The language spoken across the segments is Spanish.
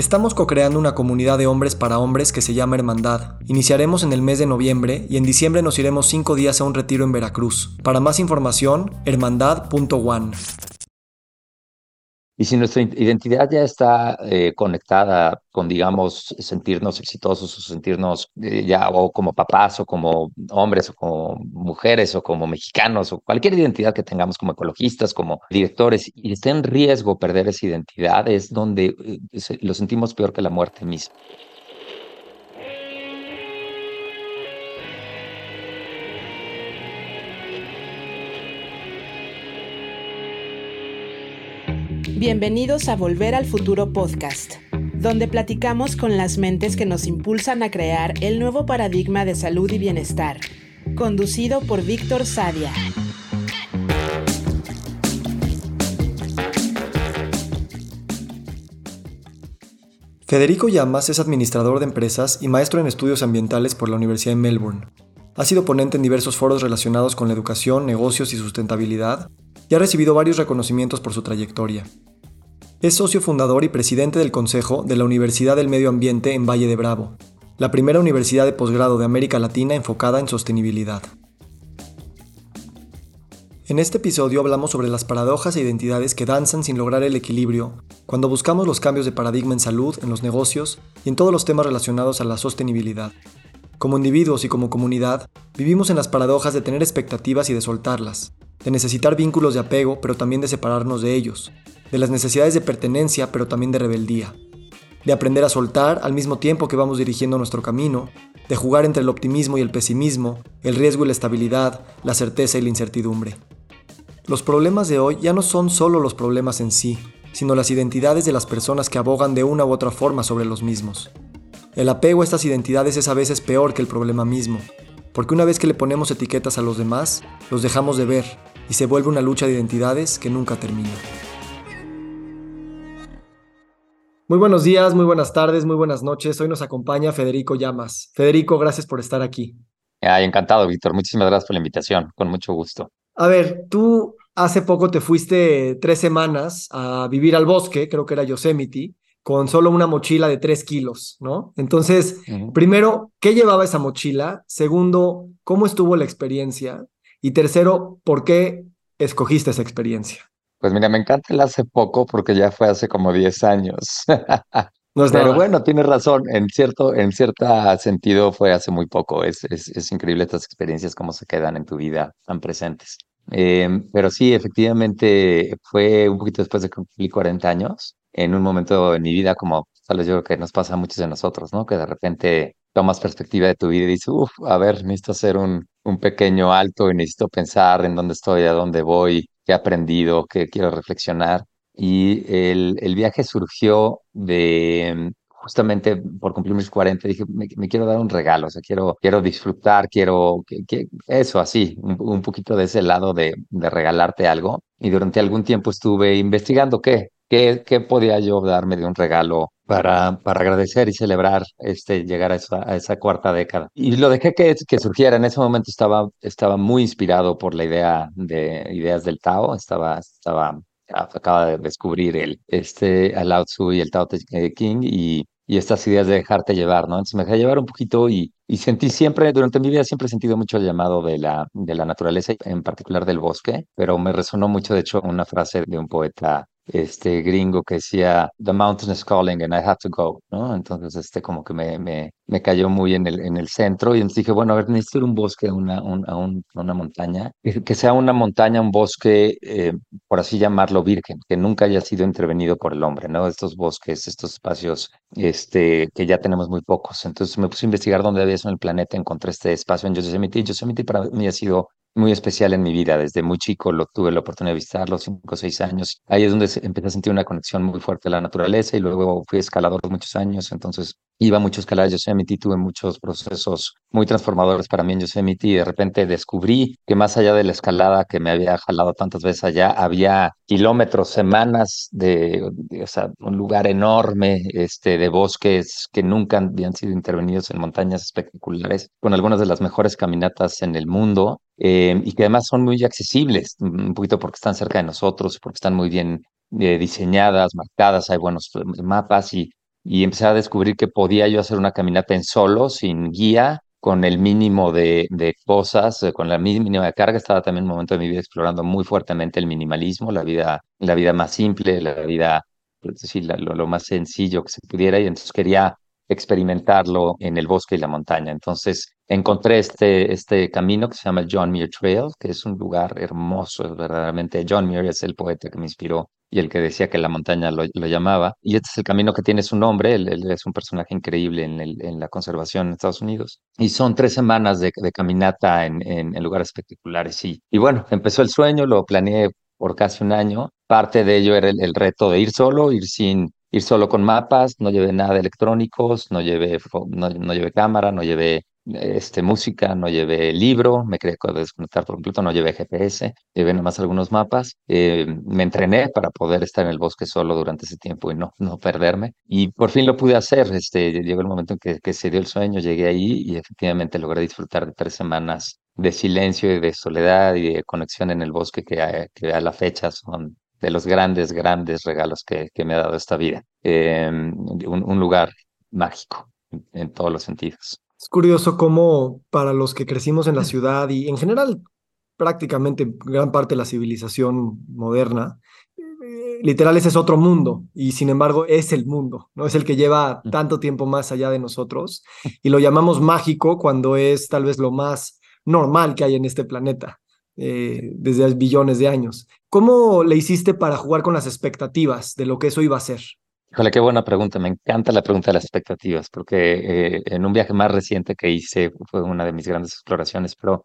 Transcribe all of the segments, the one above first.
Estamos co-creando una comunidad de hombres para hombres que se llama Hermandad. Iniciaremos en el mes de noviembre y en diciembre nos iremos cinco días a un retiro en Veracruz. Para más información, hermandad.one. Y si nuestra identidad ya está eh, conectada con, digamos, sentirnos exitosos o sentirnos eh, ya o como papás o como hombres o como mujeres o como mexicanos o cualquier identidad que tengamos como ecologistas, como directores, y está en riesgo perder esa identidad, es donde eh, lo sentimos peor que la muerte misma. Bienvenidos a Volver al Futuro Podcast, donde platicamos con las mentes que nos impulsan a crear el nuevo paradigma de salud y bienestar, conducido por Víctor Sadia. Federico Llamas es administrador de empresas y maestro en estudios ambientales por la Universidad de Melbourne. Ha sido ponente en diversos foros relacionados con la educación, negocios y sustentabilidad, y ha recibido varios reconocimientos por su trayectoria. Es socio fundador y presidente del Consejo de la Universidad del Medio Ambiente en Valle de Bravo, la primera universidad de posgrado de América Latina enfocada en sostenibilidad. En este episodio hablamos sobre las paradojas e identidades que danzan sin lograr el equilibrio cuando buscamos los cambios de paradigma en salud, en los negocios y en todos los temas relacionados a la sostenibilidad. Como individuos y como comunidad, vivimos en las paradojas de tener expectativas y de soltarlas, de necesitar vínculos de apego pero también de separarnos de ellos, de las necesidades de pertenencia, pero también de rebeldía, de aprender a soltar al mismo tiempo que vamos dirigiendo nuestro camino, de jugar entre el optimismo y el pesimismo, el riesgo y la estabilidad, la certeza y la incertidumbre. Los problemas de hoy ya no son solo los problemas en sí, sino las identidades de las personas que abogan de una u otra forma sobre los mismos. El apego a estas identidades es a veces peor que el problema mismo, porque una vez que le ponemos etiquetas a los demás, los dejamos de ver y se vuelve una lucha de identidades que nunca termina. Muy buenos días, muy buenas tardes, muy buenas noches. Hoy nos acompaña Federico Llamas. Federico, gracias por estar aquí. Ay, encantado, Víctor. Muchísimas gracias por la invitación. Con mucho gusto. A ver, tú hace poco te fuiste tres semanas a vivir al bosque, creo que era Yosemite, con solo una mochila de tres kilos, ¿no? Entonces, primero, ¿qué llevaba esa mochila? Segundo, ¿cómo estuvo la experiencia? Y tercero, ¿por qué escogiste esa experiencia? Pues mira, me encanta el hace poco porque ya fue hace como 10 años. Pero bueno, tienes razón, en cierto, en cierto sentido fue hace muy poco. Es, es, es increíble estas experiencias, cómo se quedan en tu vida tan presentes. Em, pero sí, efectivamente, fue un poquito después de que cumplí 40 años, en un momento en mi vida como tal vez yo creo que nos pasa a muchos de nosotros, ¿no? Que de repente tomas perspectiva de tu vida y dices, uff, a ver, necesito hacer un, un pequeño alto y necesito pensar en dónde estoy, a dónde voy, qué he aprendido, qué quiero reflexionar. Y el, el viaje surgió de justamente por cumplir mis 40, dije, me, quiero dar un regalo, o sea, quiero, quiero disfrutar, quiero, que, eso así, un, poquito de ese lado de, de regalarte algo. Y durante algún tiempo estuve investigando qué, qué, qué podía yo darme de un regalo para, para agradecer y celebrar este, llegar a esa, a esa cuarta década. Y lo dejé que, que surgiera. En ese momento estaba, estaba muy inspirado por la idea de ideas del Tao, estaba, estaba acaba de descubrir el, este, a Lao Tzu y el Tao Te King y, y estas ideas de dejarte llevar, ¿no? Entonces me dejé llevar un poquito y, y sentí siempre, durante mi vida siempre he sentido mucho el llamado de la, de la naturaleza, en particular del bosque, pero me resonó mucho, de hecho, una frase de un poeta este gringo que decía The mountain is calling and I have to go, ¿no? Entonces este como que me, me, me cayó muy en el, en el centro y dije, bueno, a ver, necesito ir a un bosque, una, un, una montaña, que sea una montaña, un bosque, eh, por así llamarlo, virgen, que nunca haya sido intervenido por el hombre, ¿no? Estos bosques, estos espacios este, que ya tenemos muy pocos. Entonces me puse a investigar dónde había eso en el planeta, encontré este espacio en Yosemite y Yosemite para mí ha sido muy especial en mi vida. Desde muy chico lo tuve la oportunidad de visitarlo, cinco o seis años. Ahí es donde empecé a sentir una conexión muy fuerte a la naturaleza y luego fui escalador muchos años, entonces iba mucho a escalar Yosemite, tuve muchos procesos muy transformadores para mí en Yosemite y de repente descubrí que más allá de la escalada que me había jalado tantas veces allá, había kilómetros, semanas de, o sea, un lugar enorme este, de bosques que nunca habían sido intervenidos en montañas espectaculares, con algunas de las mejores caminatas en el mundo eh, y que además son muy accesibles, un poquito porque están cerca de nosotros, porque están muy bien eh, diseñadas, marcadas, hay buenos mapas y y empecé a descubrir que podía yo hacer una caminata en solo, sin guía, con el mínimo de, de cosas, eh, con la mínima carga. Estaba también en un momento de mi vida explorando muy fuertemente el minimalismo, la vida, la vida más simple, la vida, decir, lo, lo más sencillo que se pudiera, y entonces quería experimentarlo en el bosque y la montaña. Entonces encontré este, este camino que se llama John Muir Trail, que es un lugar hermoso, verdaderamente. John Muir es el poeta que me inspiró y el que decía que la montaña lo, llamaba. Y este es el camino que tiene su nombre, él, es un personaje increíble en, la conservación en Estados Unidos. Y son tres semanas de, caminata en, en, lugares espectaculares. Y, y bueno, empezó el sueño, lo planeé por casi un año. Parte de ello era el, reto de ir solo, ir sin ir solo con mapas, no llevé nada de electrónicos, no llevé, no, no llevé cámara, no llevé este, música, no llevé libro, me quería desconectar por completo, no llevé GPS, llevé nomás algunos mapas, eh, me entrené para poder estar en el bosque solo durante ese tiempo y no, no perderme. Y por fin lo pude hacer, este, llegó el momento en que, que se dio el sueño, llegué ahí y efectivamente logré disfrutar de tres semanas de silencio y de soledad y de conexión en el bosque que, a, que a la fecha son de los grandes, grandes regalos que, que me ha dado esta vida. Em, un, un lugar mágico en todos los sentidos. Es curioso cómo para los que crecimos en la ciudad y en general prácticamente gran parte de la civilización moderna, eh, literal ese es otro mundo y sin embargo es el mundo, ¿no? Es el que lleva tanto tiempo más allá de nosotros y lo llamamos mágico cuando es tal vez lo más normal que hay en este planeta eh, desde billones de años. ¿Cómo le hiciste para jugar con las expectativas de lo que eso iba a ser? Híjole, qué buena pregunta. Me encanta la pregunta de las expectativas, porque eh, en un viaje más reciente que hice fue una de mis grandes exploraciones, pero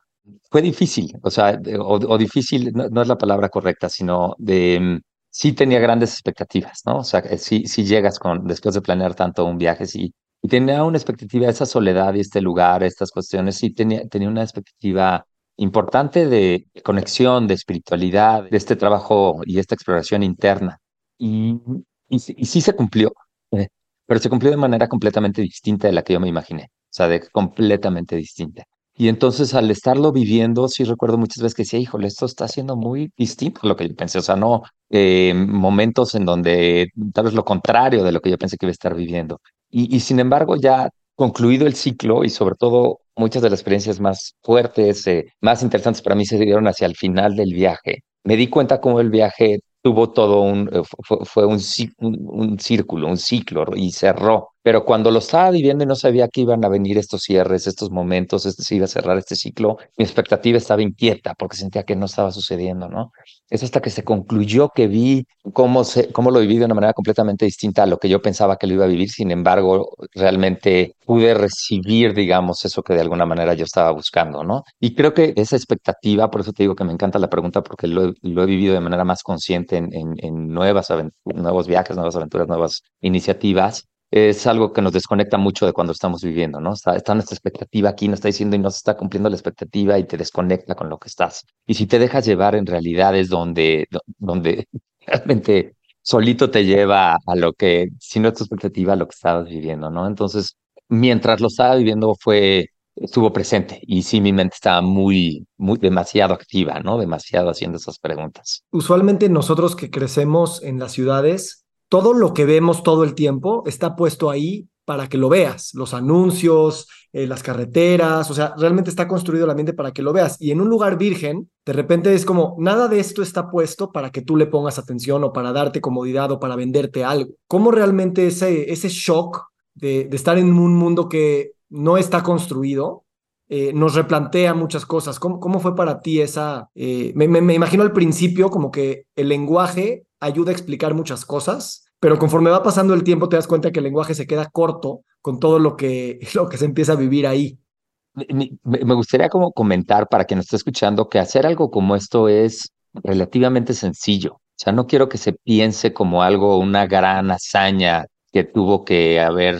fue difícil, o sea, o, difícil no, es la palabra correcta, sino de mm, sí tenía grandes expectativas, ¿no? O sea, sí, sí llegas con, después de planear tanto un viaje, sí, y tenía una expectativa de esa soledad y este lugar, estas cuestiones, sí tenía, tenía una expectativa importante de conexión, de espiritualidad, de este trabajo y esta exploración interna. Y y, sí se cumplió, eh, pero se cumplió de manera completamente distinta de la que yo me imaginé, o sea, de completamente distinta. Y entonces al estarlo viviendo, sí recuerdo muchas veces que decía, híjole, esto está siendo muy distinto a lo que yo pensé, o sea, no eh, momentos en donde tal vez lo contrario de lo que yo pensé que iba a estar viviendo. Y, y sin embargo, ya concluido el ciclo y sobre todo muchas de las experiencias más fuertes, eh, más interesantes para mí se dieron hacia el final del viaje. Me di cuenta cómo el viaje tuvo todo un, eh, fue, un, un, círculo, un ciclo y cerró. Pero cuando lo estaba viviendo y no sabía que iban a venir estos cierres, estos momentos, este, se iba a cerrar este ciclo, mi expectativa estaba inquieta porque sentía que no estaba sucediendo, ¿no? Es hasta que se concluyó que vi cómo, se, cómo lo viví de una manera completamente distinta a lo que yo pensaba que lo iba a vivir. Sin embargo, realmente pude recibir, digamos, eso que de alguna manera yo estaba buscando, ¿no? Y creo que esa expectativa, por eso te digo que me encanta la pregunta, porque lo, he vivido de manera más consciente en, en, en nuevas nuevos viajes, nuevas aventuras, nuevas iniciativas es algo que nos desconecta mucho de cuando estamos viviendo, ¿no? Está, está nuestra expectativa aquí, nos está diciendo y no se está cumpliendo la expectativa y te desconecta con lo que estás. Y si te dejas llevar en realidades donde, donde realmente solito te lleva a lo que, si no es tu expectativa, a lo que estabas viviendo, ¿no? Entonces, mientras lo estaba viviendo fue, estuvo presente y sí, mi mente estaba muy, muy, demasiado activa, ¿no? Demasiado haciendo esas preguntas. Usualmente nosotros que crecemos en las ciudades, todo lo que vemos todo el tiempo está puesto ahí para que lo veas, los anuncios, eh, las carreteras, o sea, realmente está construido el ambiente para que lo veas. Y en un lugar virgen, de repente es como, nada de esto está puesto para que tú le pongas atención o para darte comodidad o para venderte algo. ¿Cómo realmente ese, ese shock de, estar en un mundo que no está construido eh, nos replantea muchas cosas? ¿Cómo, cómo fue para ti esa... Eh, me, me imagino al principio como que el lenguaje ayuda a explicar muchas cosas pero conforme va pasando el tiempo te das cuenta que el lenguaje se queda corto con todo lo que, lo que se empieza a vivir ahí. Me gustaría como comentar para quien nos esté escuchando que hacer algo como esto es relativamente sencillo. O sea, no quiero que se piense como algo, una gran hazaña que tuvo que haber,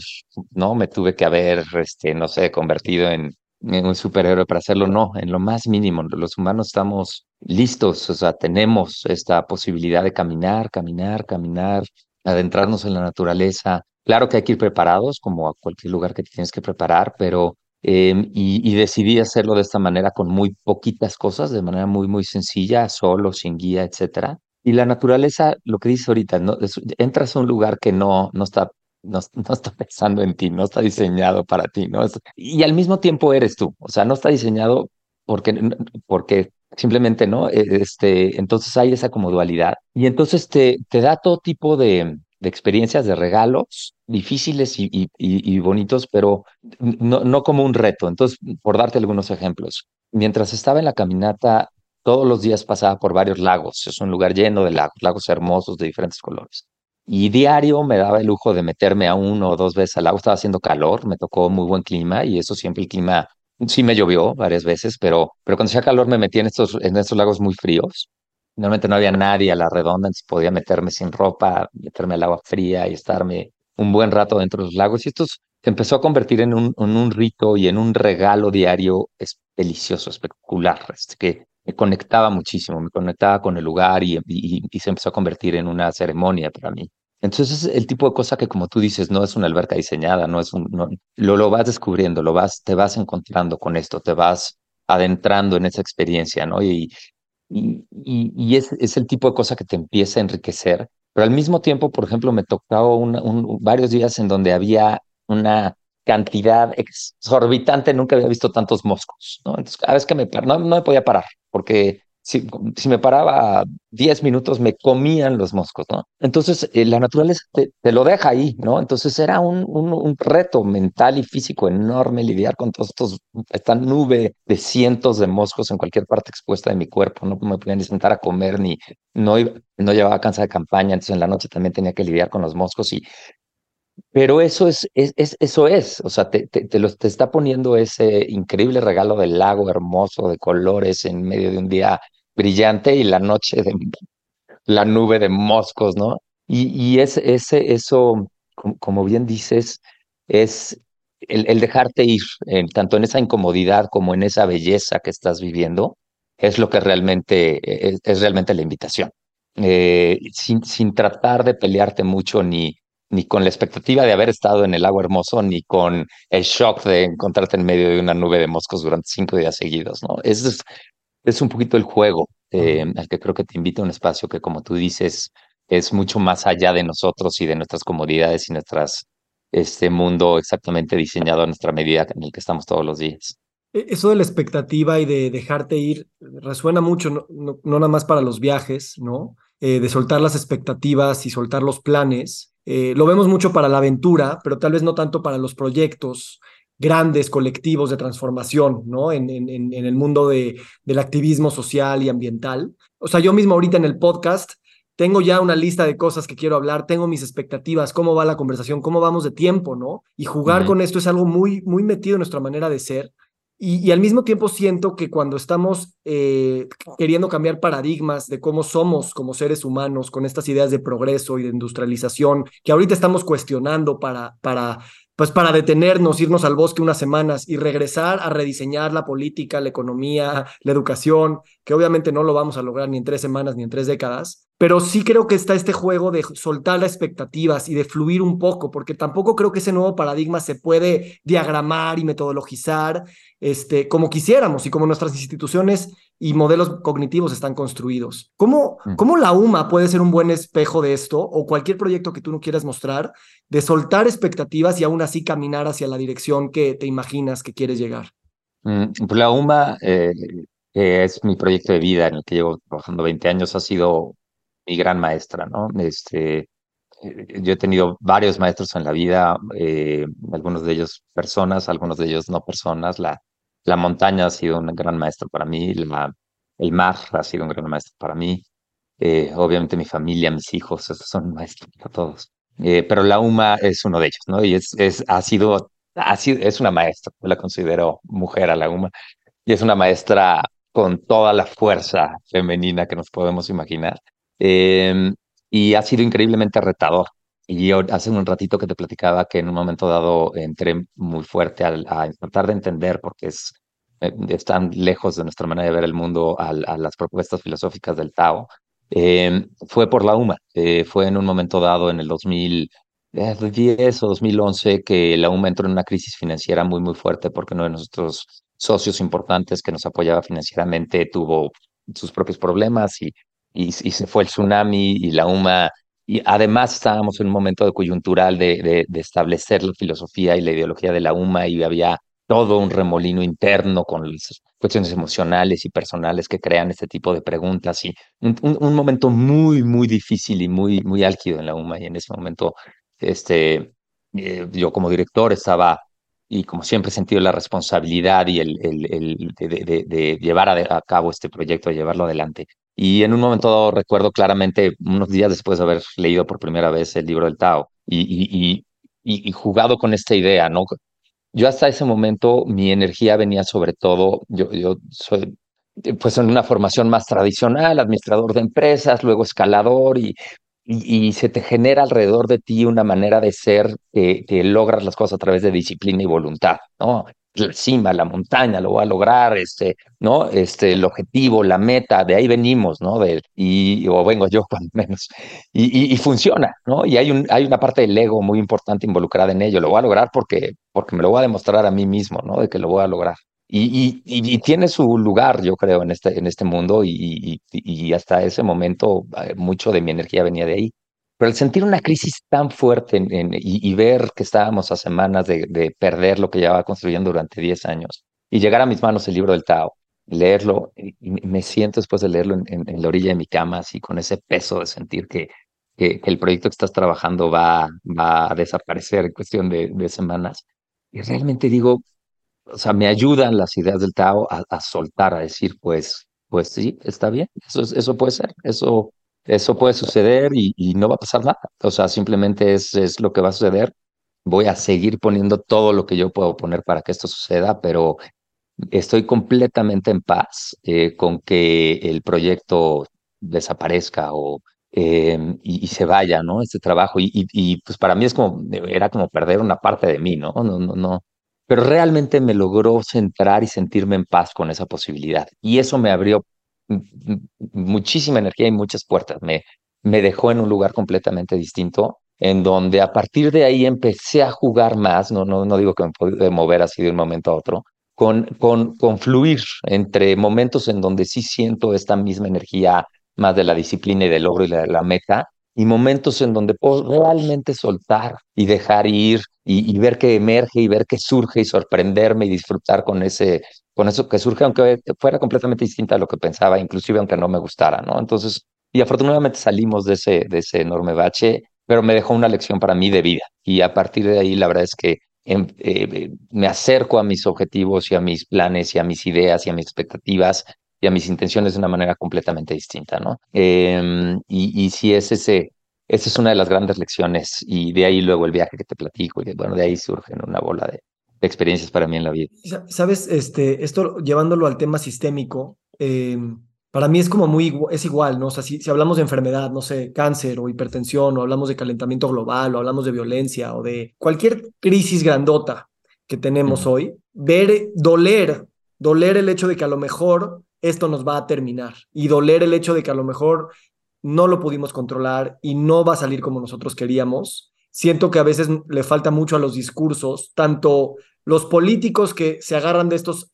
no, me tuve que haber, este, no sé, convertido en, en un superhéroe para hacerlo. No, en lo más mínimo. Los humanos estamos listos, o sea, tenemos esta posibilidad de caminar, caminar, caminar, adentrarnos en la naturaleza. Claro que hay que ir preparados, como a cualquier lugar que te tienes que preparar, pero em, y, decidí hacerlo de esta manera con muy poquitas cosas, de manera muy, muy sencilla, solo, sin guía, etcétera. Y la naturaleza, lo que dice ahorita, ¿no? entras a un lugar que no, no está no, no, está pensando en ti, no está diseñado para ti, ¿no? Y al mismo tiempo eres tú, o sea, no está diseñado porque, porque simplemente, ¿no? E, este, entonces hay esa como dualidad y entonces te, te da todo tipo de, de experiencias, de regalos difíciles y, y, y, bonitos, pero no, no como un reto. Entonces, por darte algunos ejemplos, mientras estaba en la caminata, todos los días pasaba por varios lagos. Es un lugar lleno de lagos, lagos hermosos de diferentes colores. Y diario me daba el lujo de meterme a uno o dos veces al lago. Estaba haciendo calor, me tocó muy buen clima y eso siempre el clima sí me llovió varias veces, pero, pero cuando hacía calor me metí en estos, en estos lagos muy fríos Normalmente no había nadie a la redonda, entonces podía meterme sin ropa, meterme al agua fría y estarme un buen rato dentro de los lagos. Y esto se empezó a convertir en un, un rito y en un regalo diario es delicioso, espectacular, este, que me conectaba muchísimo, me conectaba con el lugar y, y, se empezó a convertir en una ceremonia para mí. Entonces es el tipo de cosa que como tú dices, no es una alberca diseñada, no es un, lo, lo vas descubriendo, lo vas, te vas encontrando con esto, te vas adentrando en esa experiencia, ¿no? Y, y, y, es, es, el tipo de cosa que te empieza a enriquecer. Pero al mismo tiempo, por ejemplo, me tocaba un, varios días en donde había una cantidad exorbitante, nunca había visto tantos moscos, ¿no? Entonces, cada vez que me no, no me podía parar, porque si, me paraba 10 minutos, me comían los moscos, ¿no? Entonces, eh, la naturaleza te, lo deja ahí, ¿no? Entonces, era un, un, un, reto mental y físico enorme lidiar con todos estos, esta nube de cientos de moscos en cualquier parte expuesta de mi cuerpo, no me podía ni sentar a comer, ni no, no llevaba cansa de campaña, entonces en la noche también tenía que lidiar con los moscos y pero eso es, es, es, eso es, o sea, te, te, te, te está poniendo ese increíble regalo del lago hermoso de colores en medio de un día brillante y la noche de la nube de moscos, ¿no? Y, y es, ese, eso, como, bien dices, es el, dejarte ir, tanto en esa incomodidad como en esa belleza que estás viviendo, es lo que realmente es, es realmente la invitación. Eh, sin, sin tratar de pelearte mucho ni, ni con la expectativa de haber estado en el agua hermoso, ni con el shock de encontrarte en medio de una nube de moscos durante cinco días seguidos, ¿no? Es, es un poquito el juego eh, al que creo que te invita a un espacio que, como tú dices, es mucho más allá de nosotros y de nuestras comodidades y nuestras, este mundo exactamente diseñado a nuestra medida en el que estamos todos los días. E, eso de la expectativa y de dejarte ir resuena mucho, no, no, nada más para los viajes, ¿no? Eh, de soltar las expectativas y soltar los planes. Eh, lo vemos mucho para la aventura, pero tal vez no tanto para los proyectos grandes colectivos de transformación, ¿no? En, en, en el mundo de, del activismo social y ambiental. O sea, yo mismo ahorita en el podcast tengo ya una lista de cosas que quiero hablar, tengo mis expectativas, cómo va la conversación, cómo vamos de tiempo, ¿no? Y jugar con esto es algo muy, muy metido en nuestra manera de ser. Y, y al mismo tiempo siento que cuando estamos eh, queriendo cambiar paradigmas de cómo somos como seres humanos, con estas ideas de progreso y de industrialización, que ahorita estamos cuestionando para, para pues para detenernos, irnos al bosque unas semanas y regresar a rediseñar la política, la economía, la educación, que obviamente no lo vamos a lograr ni en tres semanas ni en tres décadas, pero sí creo que está este juego de soltar las expectativas y de fluir un poco, porque tampoco creo que ese nuevo paradigma se puede diagramar y metodologizar este, como quisiéramos y como nuestras instituciones y modelos cognitivos están construidos. ¿Cómo, mm. ¿Cómo la UMA puede ser un buen espejo de esto o cualquier proyecto que tú no quieras mostrar, de soltar expectativas y aún así caminar hacia la dirección que te imaginas que quieres llegar? Mm, pues la UMA eh, es mi proyecto de vida en el que llevo trabajando 20 años, ha sido mi gran maestra, ¿no? Este, eh, yo he tenido varios maestros en la vida, eh, algunos de ellos personas, algunos de ellos no personas. La, la montaña ha sido un gran maestro para mí, el mar ha sido un gran maestro para mí. Eh, obviamente mi familia, mis hijos, esos son maestros para todos. Eh, pero la UMA es uno de ellos, ¿no? Y es, es, ha sido, ha sido, es una maestra, yo la considero mujer a la UMA, y es una maestra con toda la fuerza femenina que nos podemos imaginar. Eh, y ha sido increíblemente retador. Y hace un ratito que te platicaba que en un momento dado entré muy fuerte a, tratar de entender, porque es, eh, están lejos de nuestra manera de ver el mundo, a, las propuestas filosóficas del Tao. Eh, fue por la UMA, eh, fue en un momento dado en el 2010 o 2011 que la UMA entró en una crisis financiera muy, muy fuerte porque uno de nuestros socios importantes que nos apoyaba financieramente tuvo sus propios problemas y, y, y se fue el tsunami y la UMA y además estábamos en un momento de coyuntural de, de, establecer la filosofía y la ideología de la UMA y había todo un remolino interno con las cuestiones emocionales y personales que crean este tipo de preguntas y un, momento muy, muy difícil y muy, muy álgido en la UMA y en ese momento este, eh, yo como director estaba y como siempre he sentido la responsabilidad y el, el, el de, de, llevar a, cabo este proyecto, de llevarlo adelante. Y en un momento recuerdo claramente, unos días después de haber leído por primera vez el libro del Tao y, y, y, y jugado con esta idea, ¿no? Yo hasta ese momento mi energía venía sobre todo, yo, yo soy pues en una formación más tradicional, administrador de empresas, luego escalador y y, se te genera alrededor de ti una manera de ser que, logras las cosas a través de disciplina y voluntad, ¿no? La cima, la montaña, lo voy a lograr, este, ¿no? Este, el objetivo, la meta, de ahí venimos, ¿no? De, y, o vengo yo, cuando menos. Y, y, funciona, ¿no? Y hay, un, hay una parte del ego muy importante involucrada en ello. Lo voy a lograr porque, porque me lo voy a demostrar a mí mismo, ¿no? De que lo voy a lograr. Y, y, tiene su lugar, yo creo, en este, en este mundo y, y, hasta ese momento eh, mucho de mi energía venía de ahí. Pero al sentir una crisis tan fuerte en, y, ver que estábamos a semanas de, de, perder lo que llevaba construyendo durante 10 años y llegar a mis manos el libro del Tao, leerlo, y me siento después de leerlo en, en, la orilla de mi cama, así con ese peso de sentir que, que, el proyecto que estás trabajando va, va a desaparecer en cuestión de, de semanas. Y realmente digo, o sea, me ayudan las ideas del Tao a, soltar, a decir, pues, pues sí, está bien, eso, eso puede ser, eso, eso puede suceder y, no va a pasar nada. O sea, simplemente es, lo que va a suceder. Voy a seguir poniendo todo lo que yo puedo poner para que esto suceda, pero estoy completamente en paz eh, con que el proyecto desaparezca o em, y, se vaya, ¿no? Este trabajo. Y, y, y, pues para mí es como, era como perder una parte de mí, ¿no? No, no, no, pero realmente me logró centrar y sentirme en paz con esa posibilidad. Y eso me abrió muchísima energía y muchas puertas. Me, me dejó en un lugar completamente distinto, en donde a partir de ahí empecé a jugar más, no, no, no digo que me pude mover así de un momento a otro, con, con, con fluir entre momentos en donde sí siento esta misma energía más de la disciplina y del logro y de la meta, y momentos en donde puedo realmente soltar y dejar ir y, ver que emerge y ver que surge y sorprenderme y disfrutar con ese con eso que surge aunque fuera completamente distinta a lo que pensaba inclusive aunque no me gustara no entonces y afortunadamente salimos de ese de ese enorme bache pero me dejó una lección para mí de vida. Y a partir de ahí la verdad es que em, eh, me acerco a mis objetivos y a mis planes y a mis ideas y a mis expectativas y a mis intenciones de una manera completamente distinta, ¿no? Em, y, y si es ese, esa es una de las grandes lecciones y de ahí luego el viaje que te platico y bueno, de ahí surgen una bola de, experiencias para mí en la vida. Sabes, este, esto llevándolo al tema sistémico, em, para mí es como muy, es igual, ¿no? O sea, si, si, hablamos de enfermedad, no sé, cáncer o hipertensión, o hablamos de calentamiento global, o hablamos de violencia, o de cualquier crisis grandota que tenemos hoy, ver, doler, doler el hecho de que a lo mejor esto nos va a terminar y doler el hecho de que a lo mejor no lo pudimos controlar y no va a salir como nosotros queríamos. Siento que a veces le falta mucho a los discursos, tanto los políticos que se agarran de estos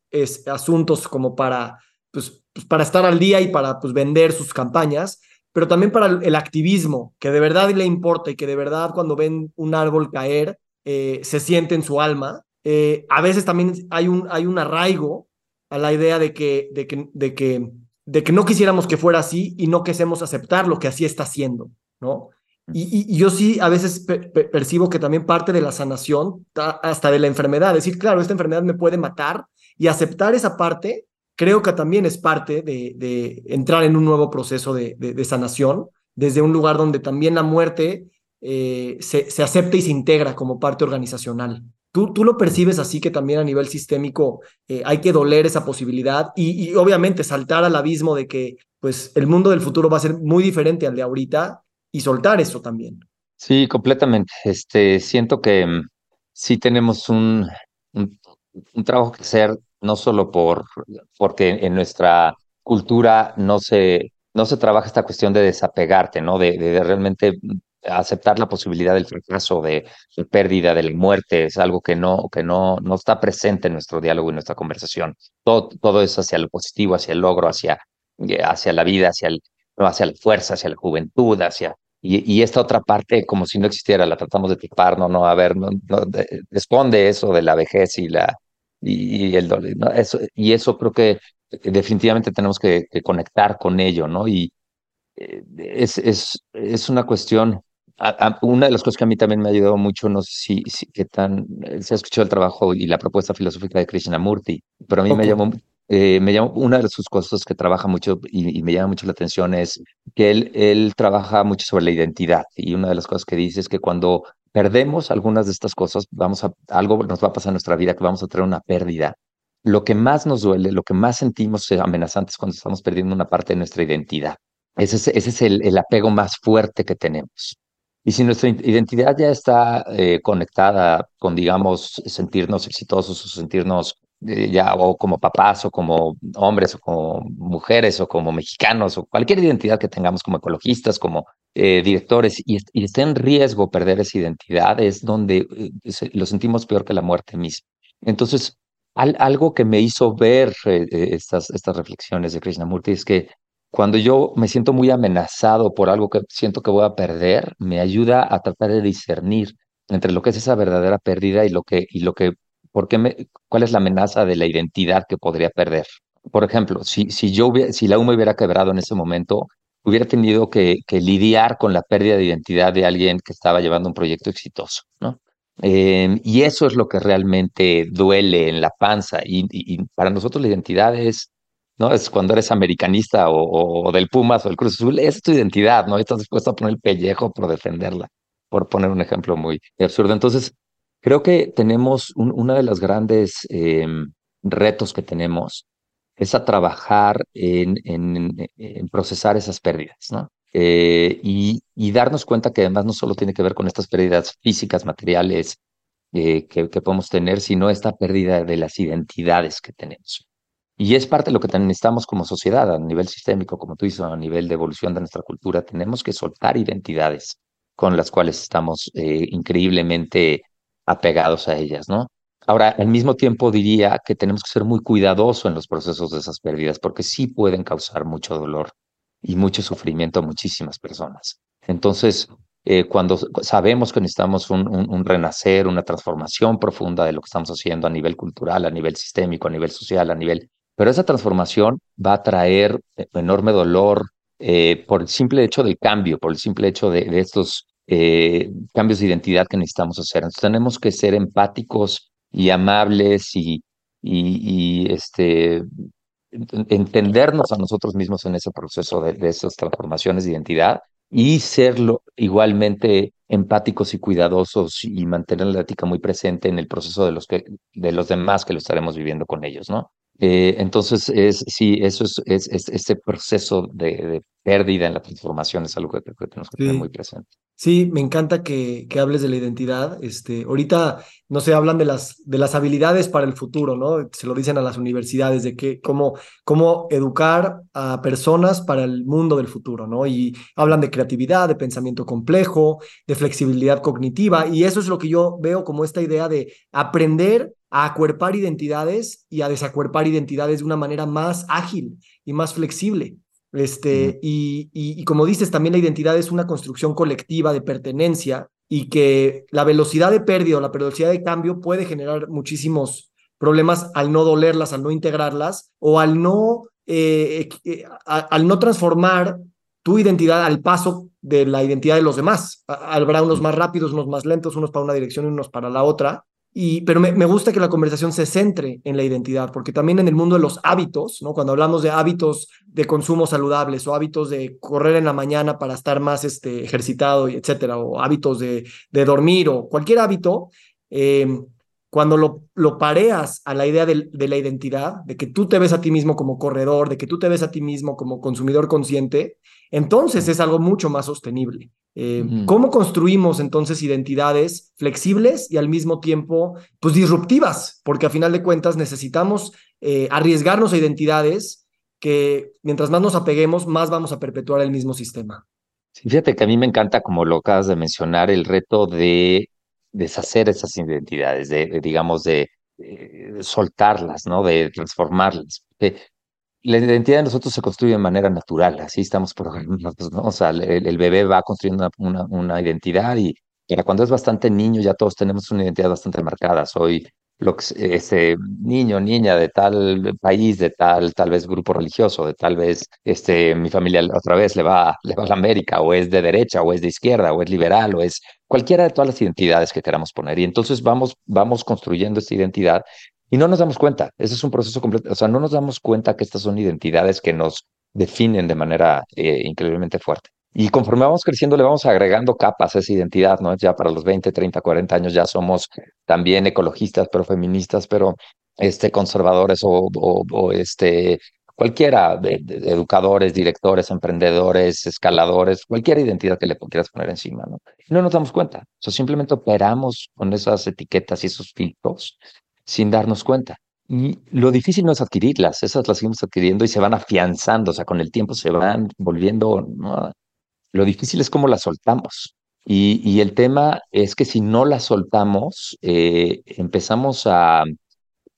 asuntos como para, pues, pues, para estar al día y para pues, vender sus campañas, pero también para el, activismo, que de verdad le importa y que de verdad cuando ven un árbol caer, eh, se siente en su alma. Eh, a veces también hay un, hay un arraigo a la idea de que, de que, de que, de que no quisiéramos que fuera así y no queremos aceptar lo que así está siendo, ¿no? Y, yo sí a veces percibo que también parte de la sanación, hasta de la enfermedad, decir, claro, esta enfermedad me puede matar y aceptar esa parte, creo que también es parte de, de entrar en un nuevo proceso de, de, sanación, desde un lugar donde también la muerte eh, se, acepta y se integra como parte organizacional. ¿Tú, ¿Tú, lo percibes así que también a nivel sistémico eh, hay que doler esa posibilidad y, obviamente saltar al abismo de que pues el mundo del futuro va a ser muy diferente al de ahorita y soltar eso también? Sí, completamente. Este, siento que mm, sí tenemos un, un, trabajo que hacer, no solo por, porque en nuestra cultura no se, no se trabaja esta cuestión de desapegarte, ¿no? De, realmente aceptar la posibilidad del fracaso, de, de, pérdida, de la muerte, es algo que no, que no, no está presente en nuestro diálogo y nuestra conversación. Todo, todo es hacia lo positivo, hacia el logro, hacia, eh, hacia la vida, hacia, el, hacia la fuerza, hacia la juventud, hacia, y, esta otra parte, como si no existiera, la tratamos de tipar, no, no, a ver, no, esconde eso de la vejez y la y, el dolor, ¿no? eso, y eso creo que definitivamente tenemos que, conectar con ello, ¿no? Y eh, es, es, es una cuestión, una de las cosas que a mí también me ha ayudado mucho, no sé si, si qué tan, eh, se ha escuchado el trabajo y la propuesta filosófica de Krishnamurti, pero a mí me llamó eh, me una de sus cosas que trabaja mucho y, me llama mucho la atención es que él, él trabaja mucho sobre la identidad y una de las cosas que dice es que cuando perdemos algunas de estas cosas, vamos a, algo nos va a pasar en nuestra vida que vamos a tener una pérdida. Lo que más nos duele, lo que más sentimos amenazantes cuando estamos perdiendo una parte de nuestra identidad. Ese es, ese es el, el apego más fuerte que tenemos. Y si nuestra identidad ya está eh, conectada con, digamos, sentirnos exitosos o sentirnos ya o como papás o como hombres o como mujeres o como mexicanos o cualquier identidad que tengamos como ecologistas, como eh, directores y, y, esté en riesgo perder esa identidad es donde eh, lo sentimos peor que la muerte misma. Entonces, algo que me hizo ver eh, estas, estas reflexiones de Krishnamurti es que cuando yo me siento muy amenazado por algo que siento que voy a perder, me ayuda a tratar de discernir entre lo que es esa verdadera pérdida y lo que, y lo que ¿Por qué ¿Cuál es la amenaza de la identidad que podría perder? Por ejemplo, si, si, yo si la UMA hubiera quebrado en ese momento, hubiera tenido que, lidiar con la pérdida de identidad de alguien que estaba llevando un proyecto exitoso, ¿no? Em, y eso es lo que realmente duele en la panza. Y, para nosotros la identidad es, ¿no? Es cuando eres americanista o, o, del Pumas o del Cruz Azul, es tu identidad, ¿no? Estás dispuesto a poner el pellejo por defenderla, por poner un ejemplo muy absurdo. Entonces, Creo que tenemos un, uno de los grandes em, retos que tenemos es a trabajar en, en, procesar esas pérdidas, ¿no? Eh, y, y, darnos cuenta que además no solo tiene que ver con estas pérdidas físicas, materiales eh, que, que, podemos tener, sino esta pérdida de las identidades que tenemos. Y es parte de lo que necesitamos como sociedad, a nivel sistémico, como tú dices, a nivel de evolución de nuestra cultura, tenemos que soltar identidades con las cuales estamos eh, increíblemente apegados a ellas, ¿no? Ahora, al mismo tiempo diría que tenemos que ser muy cuidadosos en los procesos de esas pérdidas, porque sí pueden causar mucho dolor y mucho sufrimiento a muchísimas personas. Entonces, eh, cuando sabemos que necesitamos un, renacer, una transformación profunda de lo que estamos haciendo a nivel cultural, a nivel sistémico, a nivel social, a nivel... Pero esa transformación va a traer enorme dolor eh, por el simple hecho del cambio, por el simple hecho de estos eh, cambios de identidad que necesitamos hacer. Entonces tenemos que ser empáticos y amables y, este, entendernos a nosotros mismos en ese proceso de, esas transformaciones de identidad y serlo igualmente empáticos y cuidadosos y mantener la ética muy presente en el proceso de de los demás que lo estaremos viviendo con ellos, ¿no? Eh, entonces, es, sí, eso es, es, este proceso de, pérdida en la transformación es algo que, tenemos que tener muy presente. Sí, me encanta que, que, hables de la identidad. Este, ahorita, no sé, hablan de las, de las habilidades para el futuro, ¿no? Se lo dicen a las universidades, de que, cómo, cómo educar a personas para el mundo del futuro, ¿no? Y hablan de creatividad, de pensamiento complejo, de flexibilidad cognitiva, y eso es lo que yo veo como esta idea de aprender a acuerpar identidades y a desacuerpar identidades de una manera más ágil y más flexible. Este, y, y, como dices, también la identidad es una construcción colectiva de pertenencia y que la velocidad de pérdida o la velocidad de cambio puede generar muchísimos problemas al no dolerlas, al no integrarlas o al no, eh, eh, al no transformar tu identidad al paso de la identidad de los demás. Habrá unos más rápidos, unos más lentos, unos para una dirección y unos para la otra. Y, pero me, gusta que la conversación se centre en la identidad, porque también en el mundo de los hábitos, ¿no? cuando hablamos de hábitos de consumo saludables o hábitos de correr en la mañana para estar más este, ejercitado, etcétera, o hábitos de, de dormir o cualquier hábito, eh, cuando lo, lo pareas a la idea de, de, la identidad, de que tú te ves a ti mismo como corredor, de que tú te ves a ti mismo como consumidor consciente, entonces es algo mucho más sostenible. Eh, ¿Cómo construimos entonces identidades flexibles y al mismo tiempo pues disruptivas? Porque a final de cuentas necesitamos eh, arriesgarnos a identidades que mientras más nos apeguemos, más vamos a perpetuar el mismo sistema. fíjate que a mí me encanta, como lo acabas de mencionar, el reto de deshacer esas identidades, de, digamos, de, soltarlas, ¿no? De transformarlas la identidad de nosotros se construye de manera natural, así estamos programados, ¿no? O sea, el, bebé va construyendo una, identidad y cuando es bastante niño ya todos tenemos una identidad bastante marcada. Soy lo que, ese niño, niña de tal país, de tal, tal vez grupo religioso, de tal vez este, mi familia otra vez le va, le va a la América, o es de derecha, o es de izquierda, o es liberal, o es cualquiera de todas las identidades que queramos poner. Y entonces vamos, vamos construyendo esta identidad y no nos damos cuenta. Ese es un proceso completo. O sea, no nos damos cuenta que estas son identidades que nos definen de manera eh, increíblemente fuerte. Y conforme vamos creciendo, le vamos agregando capas a esa identidad, ¿no? Ya para los 20, 30, 40 años ya somos también ecologistas, pero feministas, pero este, conservadores o, o, este, cualquiera, educadores, directores, emprendedores, escaladores, cualquier identidad que le quieras poner encima, ¿no? No nos damos cuenta. O sea, simplemente operamos con esas etiquetas y esos filtros sin darnos cuenta. Y lo difícil no es adquirirlas, esas las seguimos adquiriendo y se van afianzando, o sea, con el tiempo se van volviendo lo difícil es cómo la soltamos. Y, el tema es que si no la soltamos, eh, empezamos a...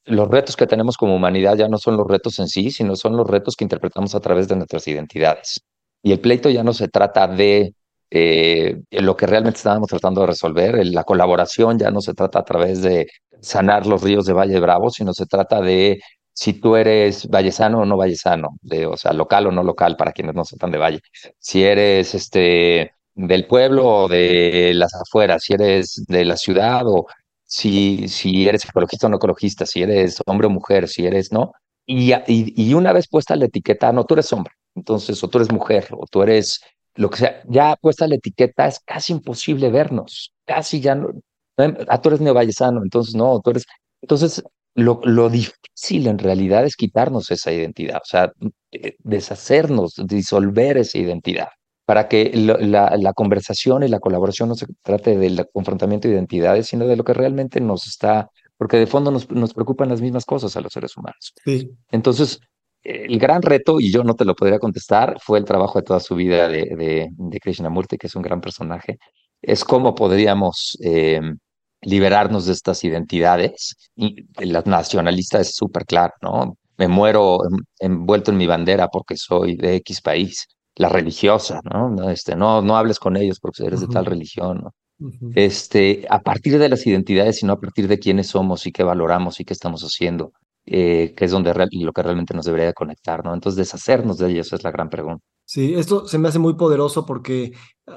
Los retos que tenemos como humanidad ya no son los retos en sí, sino son los retos que interpretamos a través de nuestras identidades. Y el pleito ya no se trata de eh, lo que realmente estábamos tratando de resolver. La colaboración ya no se trata a través de sanar los ríos de Valle Bravo, sino se trata de si tú eres vallesano o no vallesano, de, o sea, local o no local, para quienes no sepan de valle. Si eres este, del pueblo o de las afueras, si eres de la ciudad o si, si eres ecologista o no ecologista, si eres hombre o mujer, si eres, ¿no? Y, y, una vez puesta la etiqueta, no, tú eres hombre, entonces, o tú eres mujer, o tú eres lo que sea, ya puesta la etiqueta, es casi imposible vernos, casi ya no, ah, tú eres neovallesano, entonces no, tú eres, entonces lo, lo, difícil en realidad es quitarnos esa identidad, o sea, eh, deshacernos, disolver esa identidad, para que la, la, conversación y la colaboración no se trate del confrontamiento de identidades, sino de lo que realmente nos está, porque de fondo nos, nos preocupan las mismas cosas a los seres humanos. Sí. Entonces, el gran reto, y yo no te lo podría contestar, fue el trabajo de toda su vida de, de, de Krishnamurti, que es un gran personaje, es cómo podríamos... Eh, liberarnos de estas identidades. Y la nacionalista es súper claro, ¿no? Me muero envuelto en mi bandera porque soy de X país. La religiosa, ¿no? Este, no, no hables con ellos porque eres de tal religión, ¿no? Este, a partir de las identidades, sino a partir de quiénes somos y qué valoramos y qué estamos haciendo, eh, que es donde lo que realmente nos debería conectar, ¿no? Entonces, deshacernos de ellos es la gran pregunta. Sí, esto se me hace muy poderoso porque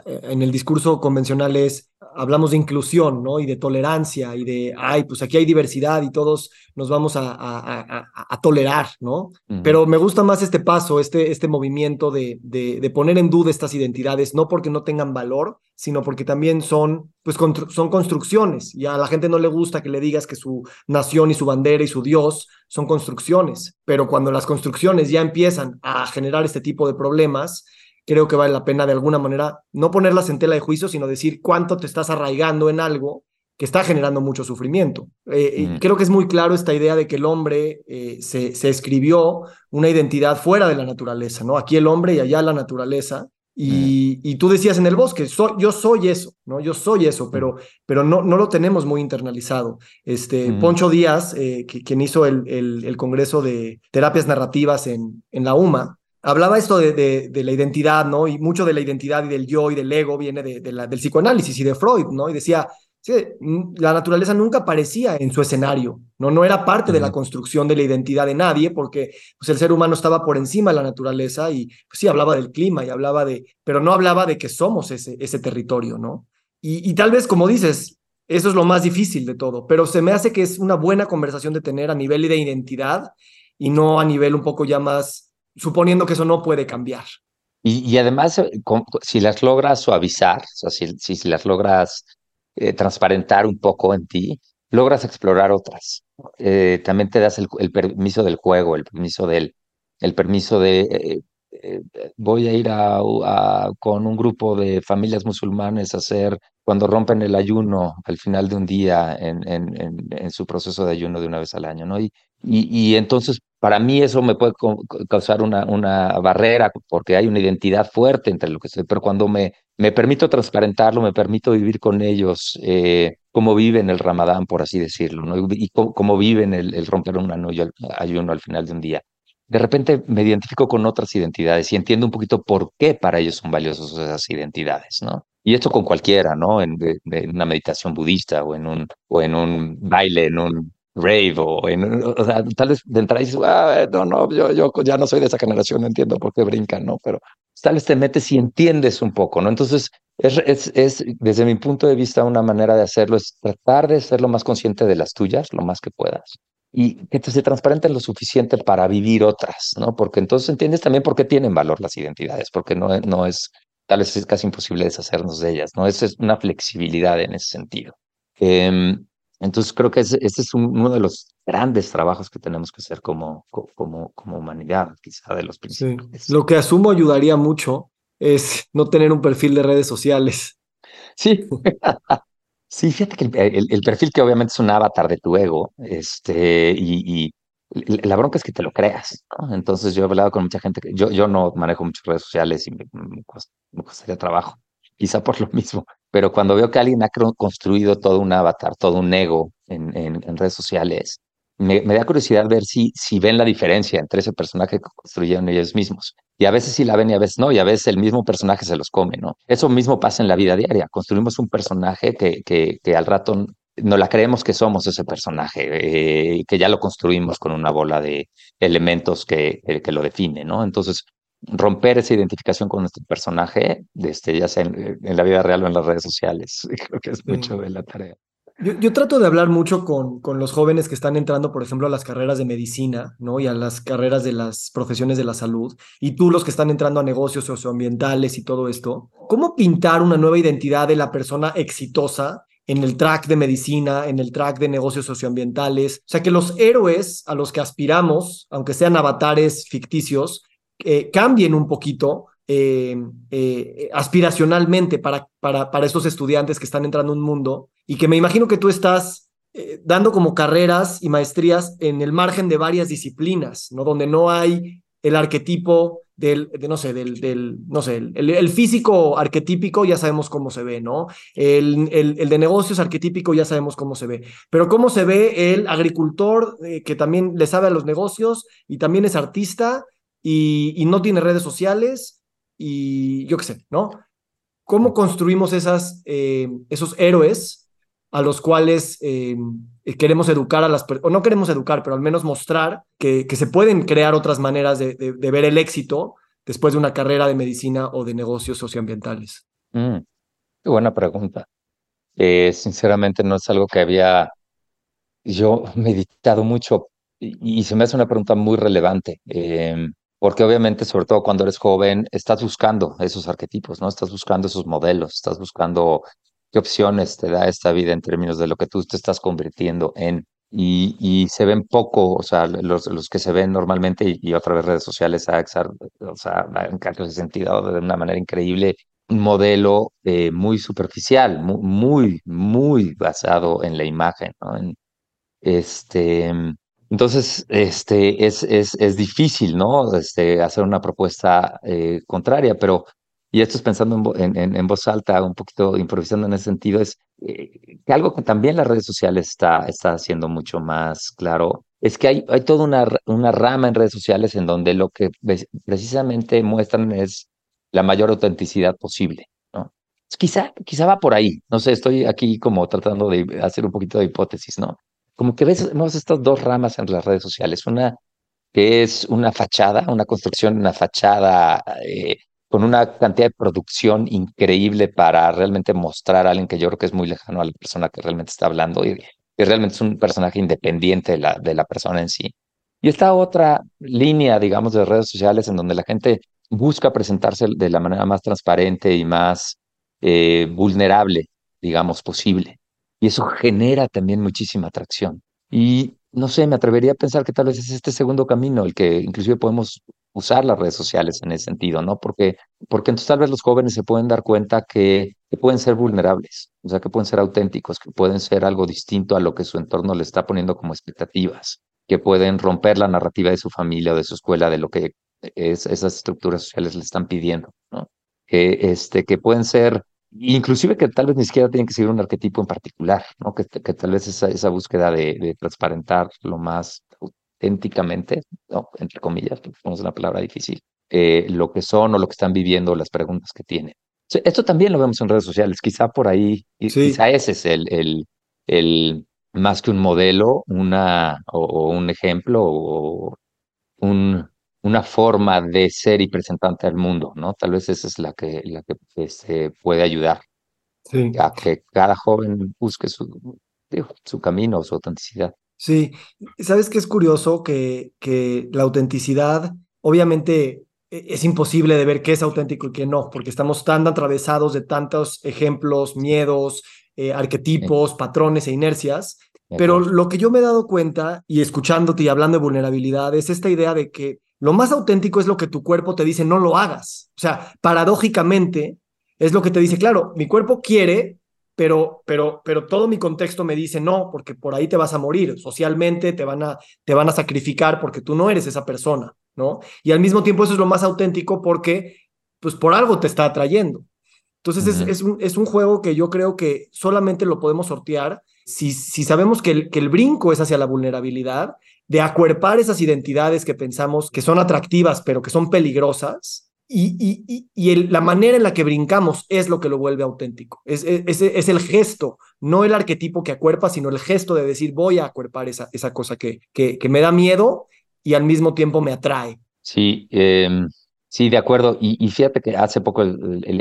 eh, en el discurso convencional es, hablamos de inclusión, ¿no? Y de tolerancia y de, ay, pues aquí hay diversidad y todos nos vamos a, a, tolerar, ¿no? Pero me gusta más este paso, este, este movimiento de, de, de, poner en duda estas identidades, no porque no tengan valor, sino porque también son, pues, son construcciones. Y a la gente no le gusta que le digas que su nación y su bandera y su Dios son construcciones, pero cuando las construcciones ya empiezan a generar este tipo de problemas, creo que vale la pena de alguna manera no ponerlas en tela de juicio, sino decir cuánto te estás arraigando en algo que está generando mucho sufrimiento. Eh, creo que es muy claro esta idea de que el hombre eh, se, se, escribió una identidad fuera de la naturaleza, ¿no? Aquí el hombre y allá la naturaleza. Y, y tú decías en el bosque, yo soy eso, ¿no? Yo soy eso, pero, pero no, no lo tenemos muy internalizado. Este, Poncho Díaz, eh, quien hizo el, el, el, Congreso de Terapias Narrativas en, en la UMA, hablaba esto de, de, la identidad, ¿no? Y mucho de la identidad y del yo y del ego viene de, la, del psicoanálisis y de Freud, ¿no? Y decía, sí, la naturaleza nunca aparecía en su escenario, ¿no? No era parte de la construcción de la identidad de nadie porque pues, el ser humano estaba por encima de la naturaleza y pues, sí, hablaba del clima y hablaba de, pero no hablaba de que somos ese, ese territorio, ¿no? Y, y tal vez, como dices, eso es lo más difícil de todo, pero se me hace que es una buena conversación de tener a nivel de identidad y no a nivel un poco ya más suponiendo que eso no puede cambiar. Y, además, eh, si las logras suavizar, o sea, si, si, las logras eh, transparentar un poco en ti, logras explorar otras. Eh, también te das el, permiso del juego, el permiso del, el permiso de voy a ir a, con un grupo de familias musulmanes a hacer cuando rompen el ayuno al final de un día en, en, su proceso de ayuno de una vez al año, ¿no? Y, y entonces para mí eso me puede causar una, una barrera porque hay una identidad fuerte entre lo que soy, pero cuando me, me permito transparentarlo, me permito vivir con ellos eh, cómo viven el ramadán, por así decirlo, ¿no? y cómo, viven el, romper un ayuno al final de un día. de repente me identifico con otras identidades y entiendo un poquito por qué para ellos son valiosas esas identidades, ¿no? Y esto con cualquiera, ¿no? En, una meditación budista o en un, o en un baile, en un rave o en, o sea, tal vez de entrada dices, ah, no, no, yo, yo ya no soy de esa generación, no entiendo por qué brincan, ¿no? Pero tal vez te metes y entiendes un poco, ¿no? Entonces, es, es, es, desde mi punto de vista una manera de hacerlo, es tratar de ser lo más consciente de las tuyas, lo más que puedas y que te se transparenten lo suficiente para vivir otras, ¿no? Porque entonces entiendes también por qué tienen valor las identidades, porque no, no es, tal vez es casi imposible deshacernos de ellas, ¿no? Esa es una flexibilidad en ese sentido. Em, entonces creo que ese, es uno de los grandes trabajos que tenemos que hacer como, como, como humanidad, quizá de los principios. Lo que asumo ayudaría mucho es no tener un perfil de redes sociales. Sí, Sí, fíjate que el, perfil que obviamente es un avatar de tu ego, este, y, la bronca es que te lo creas, Entonces yo he hablado con mucha gente que yo, yo no manejo muchas redes sociales y me, me, costaría trabajo, quizá por lo mismo, pero cuando veo que alguien ha construido todo un avatar, todo un ego en, redes sociales, me, da curiosidad ver si, ven la diferencia entre ese personaje que construyeron ellos mismos. Y a veces sí la ven y a veces no, y a veces el mismo personaje se los come, ¿no? Eso mismo pasa en la vida diaria. Construimos un personaje que, al rato no la creemos que somos ese personaje, eh, que ya lo construimos con una bola de elementos que, que lo define, ¿no? Entonces, romper esa identificación con nuestro personaje, este, ya sea en, en, la vida real o en las redes sociales, creo que es mucho de la tarea. Yo, trato de hablar mucho con, con los jóvenes que están entrando, por ejemplo, a las carreras de medicina, ¿no? Y a las carreras de las profesiones de la salud, y tú los que están entrando a negocios socioambientales y todo esto. ¿Cómo pintar una nueva identidad de la persona exitosa en el track de medicina, en el track de negocios socioambientales? O sea, que los héroes a los que aspiramos, aunque sean avatares ficticios, eh, cambien un poquito eh, eh, aspiracionalmente para, para, para estos estudiantes que están entrando a un mundo y que me imagino que tú estás dando como carreras y maestrías en el margen de varias disciplinas, ¿no? Donde no hay el arquetipo del, de, no sé, del, del no sé, el, físico arquetípico ya sabemos cómo se ve, ¿no? El, el, de negocios arquetípico ya sabemos cómo se ve, pero cómo se ve el agricultor que también le sabe a los negocios y también es artista y, no tiene redes sociales y yo qué sé, ¿no? ¿Cómo construimos esas, eh, esos héroes a los cuales eh, queremos educar a las personas, o no queremos educar, pero al menos mostrar que, se pueden crear otras maneras de, ver el éxito después de una carrera de medicina o de negocios socioambientales? Mm, qué buena pregunta. Eh, sinceramente no es algo que había yo meditado mucho y, se me hace una pregunta muy relevante. Eh, porque obviamente, sobre todo cuando eres joven, estás buscando esos arquetipos, ¿no? Estás buscando esos modelos, estás buscando qué opciones te da esta vida en términos de lo que tú te estás convirtiendo en. Y, y se ven poco, o sea, los, los que se ven normalmente, y, otra vez redes sociales, a o sea, en de sentido de una manera increíble, un modelo eh, muy superficial, muy, muy, muy basado en la imagen, ¿no? En, este, entonces, este, es, es, es difícil, ¿no? Este, hacer una propuesta eh, contraria, pero, y esto es pensando en, en, en, voz alta, un poquito improvisando en ese sentido, es eh, que algo que también las redes sociales está, está haciendo mucho más claro, es que hay, hay toda una, una rama en redes sociales en donde lo que precisamente muestran es la mayor autenticidad posible, ¿no? Quizá, quizá va por ahí, no sé, estoy aquí como tratando de hacer un poquito de hipótesis, ¿no? Como que ves, vemos estas dos ramas en las redes sociales. Una que es una fachada, una construcción, una fachada eh, con una cantidad de producción increíble para realmente mostrar a alguien que yo creo que es muy lejano a la persona que realmente está hablando y que realmente es un personaje independiente de la, de la persona en sí. Y esta otra línea, digamos, de redes sociales en donde la gente busca presentarse de la manera más transparente y más eh, vulnerable, digamos, posible y eso genera también muchísima atracción. Y no sé, me atrevería a pensar que tal vez es este segundo camino el que inclusive podemos usar las redes sociales en ese sentido, ¿no? Porque, porque entonces tal vez los jóvenes se pueden dar cuenta que, pueden ser vulnerables, o sea, que pueden ser auténticos, que pueden ser algo distinto a lo que su entorno le está poniendo como expectativas, que pueden romper la narrativa de su familia o de su escuela, de lo que es, esas estructuras sociales le están pidiendo, ¿no? Que, este, que pueden ser Inclusive que tal vez ni siquiera tienen que seguir un arquetipo en particular, ¿no? Que, que tal vez esa, esa búsqueda de, de, transparentar lo más auténticamente, no, entre comillas, es una palabra difícil, eh, lo que son o lo que están viviendo, las preguntas que tienen. Esto también lo vemos en redes sociales, quizá por ahí, quizá ese es el, el, el, más que un modelo, una, o, un ejemplo, o un, una forma de ser y presentante al mundo, ¿no? Tal vez esa es la que, la que se puede ayudar a que cada joven busque su, su camino, su autenticidad. Sí, sabes que es curioso que, que la autenticidad, obviamente e, es imposible de ver qué es auténtico y qué no, porque estamos tan atravesados de tantos ejemplos, miedos, eh, arquetipos, patrones e inercias. Pero lo que yo me he dado cuenta, y escuchándote y hablando de vulnerabilidad, es esta idea de que lo más auténtico es lo que tu cuerpo te dice, no lo hagas. O sea, paradójicamente, es lo que te dice, claro, mi cuerpo quiere, pero, pero, pero todo mi contexto me dice no, porque por ahí te vas a morir, socialmente te van a, te van a sacrificar porque tú no eres esa persona, ¿no? Y al mismo tiempo eso es lo más auténtico porque, pues por algo te está atrayendo. Entonces es, es, un, es un juego que yo creo que solamente lo podemos sortear si, si sabemos que el, que el brinco es hacia la vulnerabilidad, de acuerpar esas identidades que pensamos que son atractivas, pero que son peligrosas, y, y, la manera en la que brincamos es lo que lo vuelve auténtico. Es, es, es, el gesto, no el arquetipo que acuerpa, sino el gesto de decir voy a acuerpar esa, esa cosa que, que, que me da miedo y al mismo tiempo me atrae. Sí, eh, Sí, de acuerdo. Y, fíjate que hace poco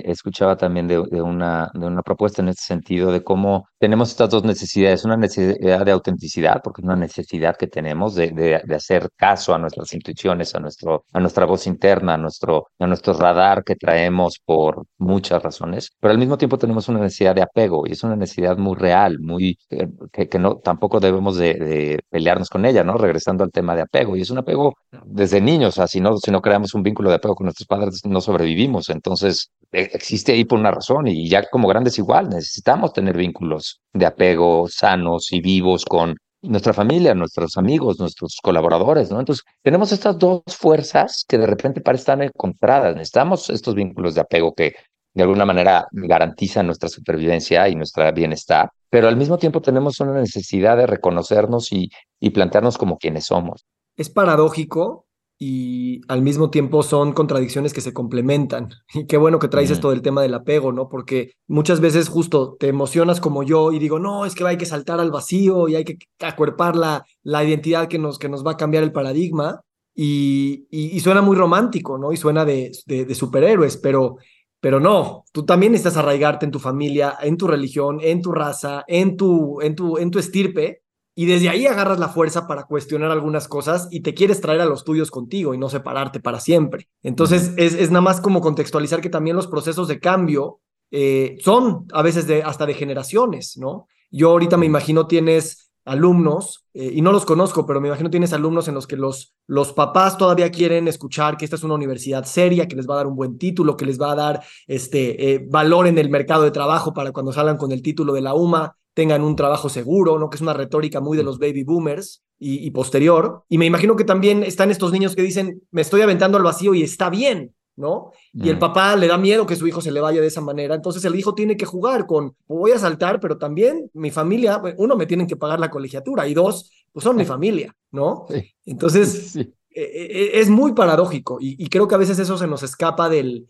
escuchaba también de, una, de una propuesta en este sentido de cómo tenemos estas dos necesidades. Una necesidad de autenticidad, porque es una necesidad que tenemos de, de, hacer caso a nuestras intuiciones, a, nuestro, a nuestra voz interna, a nuestro, a nuestro radar que traemos por muchas razones. Pero al mismo tiempo tenemos una necesidad de apego y es una necesidad muy real, muy eh, que, que no tampoco debemos de, pelearnos con ella, ¿no? Regresando al tema de apego. Y es un apego desde niños, o sea, si no, si no creamos un vínculo de apego con nuestros padres no sobrevivimos. Entonces, e, existe ahí por una razón y ya como grandes igual, necesitamos tener vínculos de apego sanos y vivos con nuestra familia, nuestros amigos, nuestros colaboradores, ¿no? Entonces, tenemos estas dos fuerzas que de repente parecen encontradas. Necesitamos estos vínculos de apego que de alguna manera garantizan nuestra supervivencia y nuestro bienestar, pero al mismo tiempo tenemos una necesidad de reconocernos y, y plantearnos como quienes somos. Es paradójico y al mismo tiempo son contradicciones que se complementan. Y qué bueno que traes esto del tema del apego, ¿no? Porque muchas veces justo te emocionas como yo y digo, no, es que hay que saltar al vacío y hay que acuerpar la, la identidad que nos, que nos va a cambiar el paradigma. Y, y, suena muy romántico, ¿no? Y suena de, de, superhéroes, pero, pero no, tú también necesitas arraigarte en tu familia, en tu religión, en tu raza, en tu, en tu, en tu estirpe y desde ahí agarras la fuerza para cuestionar algunas cosas y te quieres traer a los tuyos contigo y no separarte para siempre. Entonces, es, es nada más como contextualizar que también los procesos de cambio eh, son a veces de, hasta de generaciones, ¿no? Yo ahorita me imagino tienes alumnos, eh, y no los conozco, pero me imagino tienes alumnos en los que los, los papás todavía quieren escuchar que esta es una universidad seria, que les va a dar un buen título, que les va a dar este, eh, valor en el mercado de trabajo para cuando salgan con el título de la UMA tengan un trabajo seguro, ¿no? Que es una retórica muy de los baby boomers y, posterior. Y me imagino que también están estos niños que dicen, me estoy aventando al vacío y está bien, ¿no? Y el papá le da miedo que su hijo se le vaya de esa manera. Entonces el hijo tiene que jugar con, voy a saltar, pero también mi familia, uno, me tienen que pagar la colegiatura y dos, pues son mi familia, ¿no? Entonces... E, e, es muy paradójico y, creo que a veces eso se nos escapa del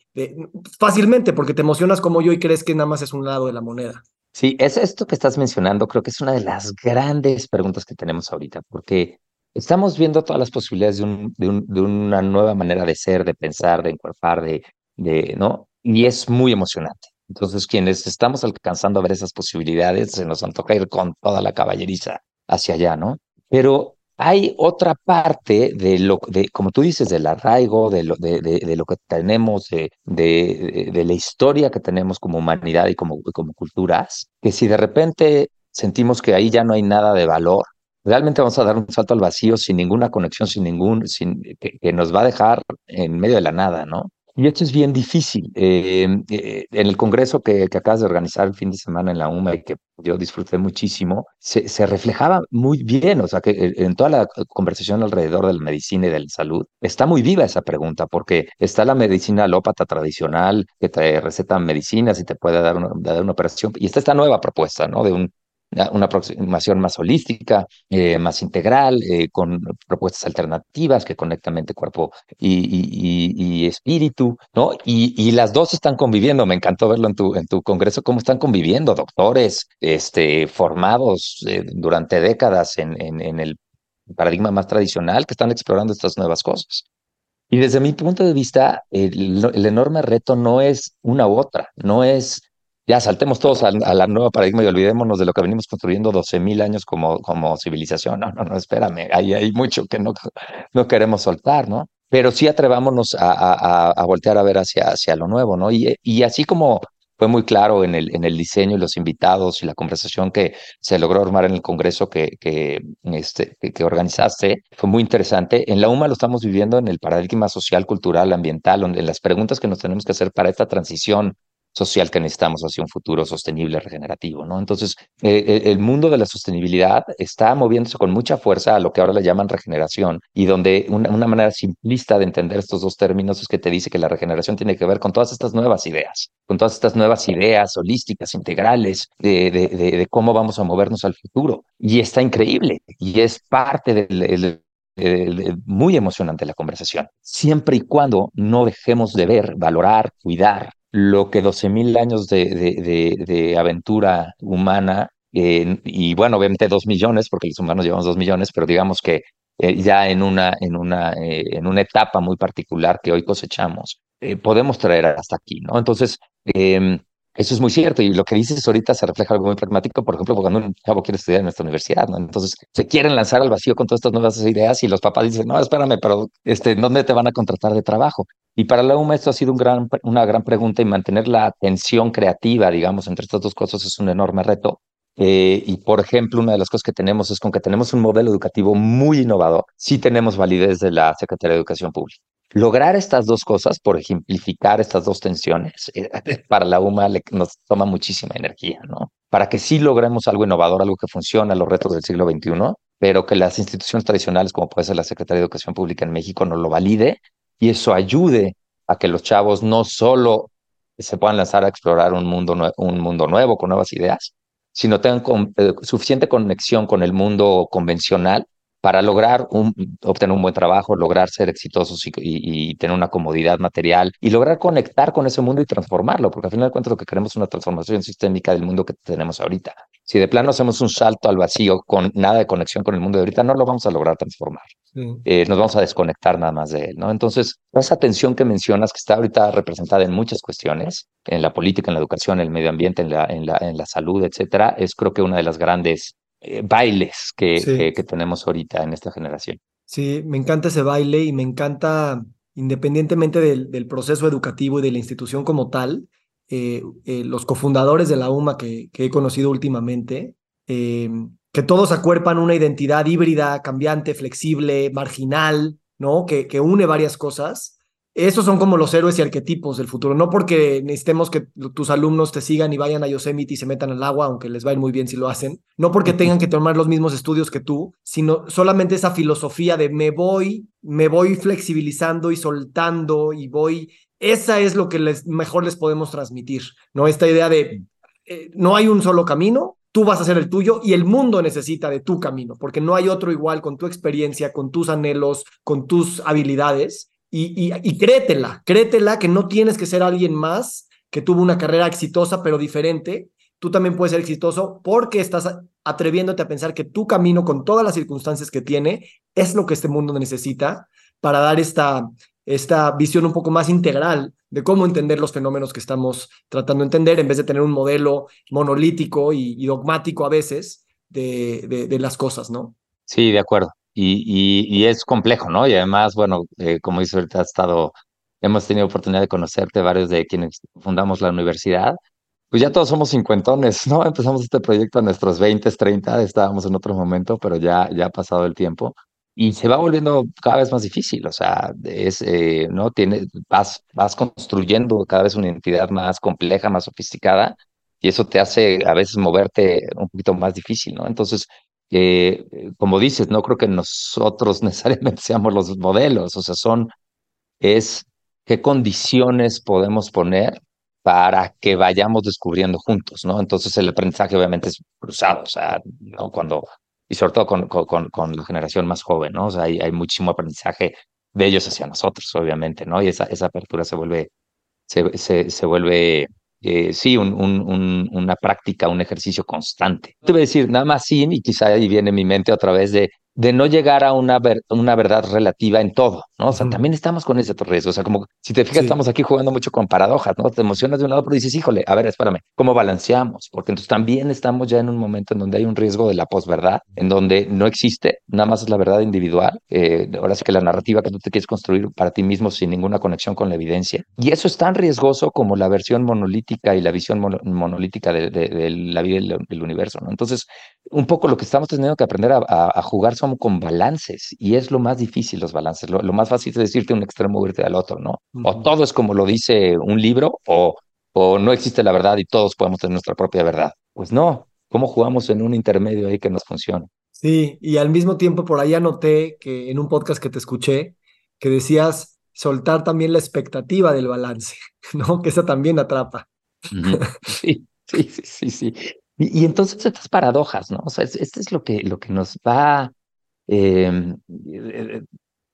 fácilmente porque te emocionas como yo y crees que nada más es un lado de la moneda. Sí, es esto que estás mencionando, creo que es una de las grandes preguntas que tenemos ahorita, porque estamos viendo todas las posibilidades de, un, de, un, de una nueva manera de ser, de pensar, de encuerpar, de, de, ¿no? Y es muy emocionante. Entonces, quienes estamos alcanzando a ver esas posibilidades, se nos antoja ir con toda la caballeriza hacia allá, ¿no? Pero hay otra parte de lo, de, como tú dices, del arraigo, de lo, de, de, lo que tenemos, de, de, la historia que tenemos como humanidad y como, como culturas, que si de repente sentimos que ahí ya no hay nada de valor, realmente vamos a dar un salto al vacío sin ninguna conexión, sin ningún, sin, que, que nos va a dejar en medio de la nada, ¿no? Y esto es bien difícil. Eh, eh, en el congreso que, acabas de organizar el fin de semana en la UMA y que yo disfruté muchísimo, se, reflejaba muy bien, o sea, que eh, en toda la conversación alrededor de la medicina y de la salud, está muy viva esa pregunta, porque está la medicina alópata tradicional, que te receta medicinas y te puede dar una, dar una operación, y está esta nueva propuesta, ¿no? De un una aproximación más holística, eh, más integral, eh, con propuestas alternativas que conectan mente, cuerpo y, espíritu, ¿no? Y, las dos están conviviendo. Me encantó verlo en tu, en tu congreso, cómo están conviviendo doctores este, formados eh, durante décadas en, el paradigma más tradicional que están explorando estas nuevas cosas. Y desde mi punto de vista, el enorme reto no es una u otra, no es ya saltemos todos a, la nueva paradigma y olvidémonos de lo que venimos construyendo 12.000 años como, como civilización. No, no, no, espérame, hay, hay mucho que no, no queremos soltar, ¿no? Pero sí atrevámonos a, a, a voltear a ver hacia, hacia lo nuevo, ¿no? Y, y así como fue muy claro en el, en el diseño y los invitados y la conversación que se logró armar en el congreso que, que, este, que, organizaste. Fue muy interesante. En la UMA lo estamos viviendo en el paradigma social, cultural, ambiental, donde las preguntas que nos tenemos que hacer para esta transición social que necesitamos hacia un futuro sostenible, regenerativo, ¿no? Entonces, eh, eh, el mundo de la sostenibilidad está moviéndose con mucha fuerza a lo que ahora le llaman regeneración y donde una, manera simplista de entender estos dos términos es que te dice que la regeneración tiene que ver con todas estas nuevas ideas, con todas estas nuevas ideas holísticas, integrales, de, de, cómo vamos a movernos al futuro. Y está increíble y es parte del, muy emocionante la conversación, siempre y cuando no dejemos de ver, valorar, cuidar lo que 12.000 años de, de, aventura humana, y bueno, obviamente dos millones, porque los humanos llevamos dos millones, pero digamos que eh, ya en una, en, una, eh, en una etapa muy particular que hoy cosechamos, eh, podemos traer hasta aquí, ¿no? Entonces, em, eso es muy cierto y lo que dices ahorita se refleja algo muy pragmático, por ejemplo, cuando un chavo quiere estudiar en nuestra universidad. Entonces se quieren lanzar al vacío con todas estas nuevas ideas y los papás dicen, no, espérame, pero este, ¿dónde te van a contratar de trabajo? Y para la UMA esto ha sido una gran pregunta y mantener la atención creativa, digamos, entre estas dos cosas es un enorme reto. Eh, y por ejemplo, una de las cosas que tenemos es con que tenemos un modelo educativo muy innovador, sí tenemos validez de la Secretaría de Educación Pública. Lograr estas dos cosas, por ejemplificar estas dos tensiones, eh, para la UMA nos toma muchísima energía, ¿no? Para que sí logremos algo innovador, algo que funcione a los retos del siglo XXI, pero que las instituciones tradicionales, como puede ser la Secretaría de Educación Pública en México, nos lo valide y eso ayude a que los chavos no solo se puedan lanzar a explorar un mundo, un mundo nuevo con nuevas ideas, sino tengan eh, suficiente conexión con el mundo convencional para lograr un, obtener un buen trabajo, lograr ser exitosos y, tener una comodidad material y lograr conectar con ese mundo y transformarlo, porque al final de cuentas lo que queremos es una transformación sistémica del mundo que tenemos ahorita. Si de plano hacemos un salto al vacío con nada de conexión con el mundo de ahorita, no lo vamos a lograr transformar. Eh, nos vamos a desconectar nada más de él, ¿no? Entonces, esa tensión que mencionas, que está ahorita representada en muchas cuestiones, en la política, en la educación, en el medio ambiente, en la, en la, en la salud, etcétera, es creo que una de las grandes eh, bailes que, que, tenemos ahorita en esta generación. Sí, me encanta ese baile y me encanta, independientemente del, del proceso educativo y de la institución como tal, eh, eh, los cofundadores de la UMA que, que he conocido últimamente, que todos acuerpan una identidad híbrida, cambiante, flexible, marginal, ¿no? Que, que une varias cosas esos son como los héroes y arquetipos del futuro, no porque necesitemos que tus alumnos te sigan y vayan a Yosemite y se metan al agua, aunque les va a ir muy bien si lo hacen, no porque tengan que tomar los mismos estudios que tú, sino solamente esa filosofía de me voy, me voy flexibilizando y soltando y voy, esa es lo que les, mejor les podemos transmitir, ¿no? Esta idea de eh, no hay un solo camino, tú vas a hacer el tuyo y el mundo necesita de tu camino, porque no hay otro igual con tu experiencia, con tus anhelos, con tus habilidades y, y, créetela, créetela que no tienes que ser alguien más que tuvo una carrera exitosa pero diferente. Tú también puedes ser exitoso porque estás atreviéndote a pensar que tu camino con todas las circunstancias que tiene es lo que este mundo necesita para dar esta, esta visión un poco más integral de cómo entender los fenómenos que estamos tratando de entender en vez de tener un modelo monolítico y, dogmático a veces de, de, las cosas, ¿no? Sí, de acuerdo y, y, es complejo, ¿no? Y además, bueno, eh, como dice ahorita, ha estado, hemos tenido oportunidad de conocerte varios de quienes fundamos la universidad. Pues ya todos somos cincuentones, ¿no? Empezamos este proyecto a nuestros 20, 30, estábamos en otro momento, pero ya, ya ha pasado el tiempo y se va volviendo cada vez más difícil, o sea, es, eh, ¿no? Tiene, vas, vas construyendo cada vez una identidad más compleja, más sofisticada, y eso te hace a veces moverte un poquito más difícil, ¿no? Entonces, eh, como dices, no creo que nosotros necesariamente seamos los modelos, o sea, son, es qué condiciones podemos poner para que vayamos descubriendo juntos, ¿no? Entonces el aprendizaje obviamente es cruzado, o sea, ¿no? Cuando, y sobre todo con, con, con la generación más joven, ¿no? O sea, hay, hay, muchísimo aprendizaje de ellos hacia nosotros, obviamente, ¿no? Y esa, esa apertura se vuelve, se, se, se vuelve eh, sí, un, un, una práctica, un ejercicio constante. Te voy a decir, nada más sí, y quizá ahí viene mi mente otra vez de de no llegar a una, una verdad relativa en todo, ¿no? O sea, también estamos con ese riesgo. O sea, como si te fijas, estamos aquí jugando mucho con paradojas, ¿no? Te emocionas de un lado, pero dices, híjole, a ver, espérame, ¿cómo balanceamos? Porque entonces también estamos ya en un momento en donde hay un riesgo de la posverdad, en donde no existe, nada más es la verdad individual. Eh, ahora sí que la narrativa que tú te quieres construir para ti mismo sin ninguna conexión con la evidencia. Y eso es tan riesgoso como la versión monolítica y la visión monolítica de, de, la vida del, universo, ¿no? Entonces, un poco lo que estamos teniendo que aprender a, a, a jugar con balances y es lo más difícil los balances. Lo, más fácil es decirte un extremo irte al otro, ¿no? O todo es como lo dice un libro o, o no existe la verdad y todos podemos tener nuestra propia verdad. Pues no, ¿cómo jugamos en un intermedio ahí que nos funcione? Sí, y al mismo tiempo por ahí anoté que en un podcast que te escuché, que decías soltar también la expectativa del balance, ¿no? Que esa también atrapa. Sí, sí, sí, sí, sí. Y, entonces estas paradojas, ¿no? O sea, esto es lo que, lo que nos va Em, eh,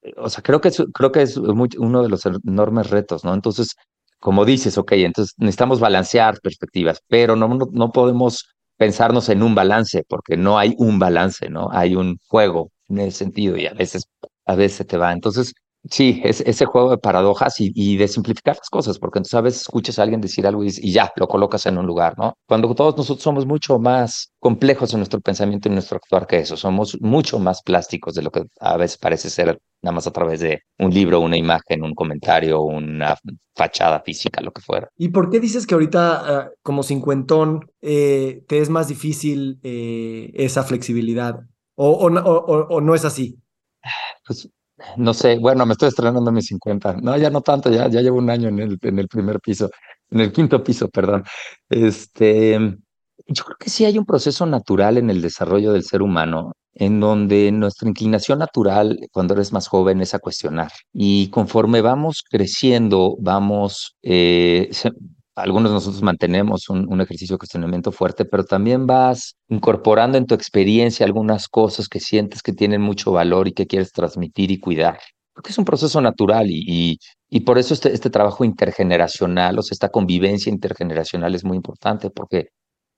eh, o sea, creo que es, creo que es uno de los enormes retos, ¿no? Entonces, como dices, ok, entonces necesitamos balancear perspectivas, pero no, no, no podemos pensarnos en un balance, porque no hay un balance, ¿no? Hay un juego en ese sentido y a veces, a veces te va. Entonces, Sí, es ese juego de paradojas y, de simplificar las cosas, porque entonces a veces escuchas a alguien decir algo y, ya, lo colocas en un lugar, ¿no? Cuando todos nosotros somos mucho más complejos en nuestro pensamiento y en nuestro actuar que eso, somos mucho más plásticos de lo que a veces parece ser nada más a través de un libro, una imagen, un comentario, una fachada física, lo que fuera. ¿Y por qué dices que ahorita ah, como cincuentón eh, te es más difícil eh, esa flexibilidad? ¿O, o, o no es así? Pues no sé, bueno, me estoy estrenando mis 50. No, ya no tanto, ya, ya llevo un año en el, en el primer piso, en el quinto piso, perdón. Este, yo creo que sí hay un proceso natural en el desarrollo del ser humano en donde nuestra inclinación natural cuando eres más joven es a cuestionar. Y conforme vamos creciendo, vamos, eh, algunos nosotros mantenemos un, ejercicio de cuestionamiento fuerte, pero también vas incorporando en tu experiencia algunas cosas que sientes que tienen mucho valor y que quieres transmitir y cuidar. Porque es un proceso natural y, y, por eso este, este trabajo intergeneracional, o sea, esta convivencia intergeneracional es muy importante, porque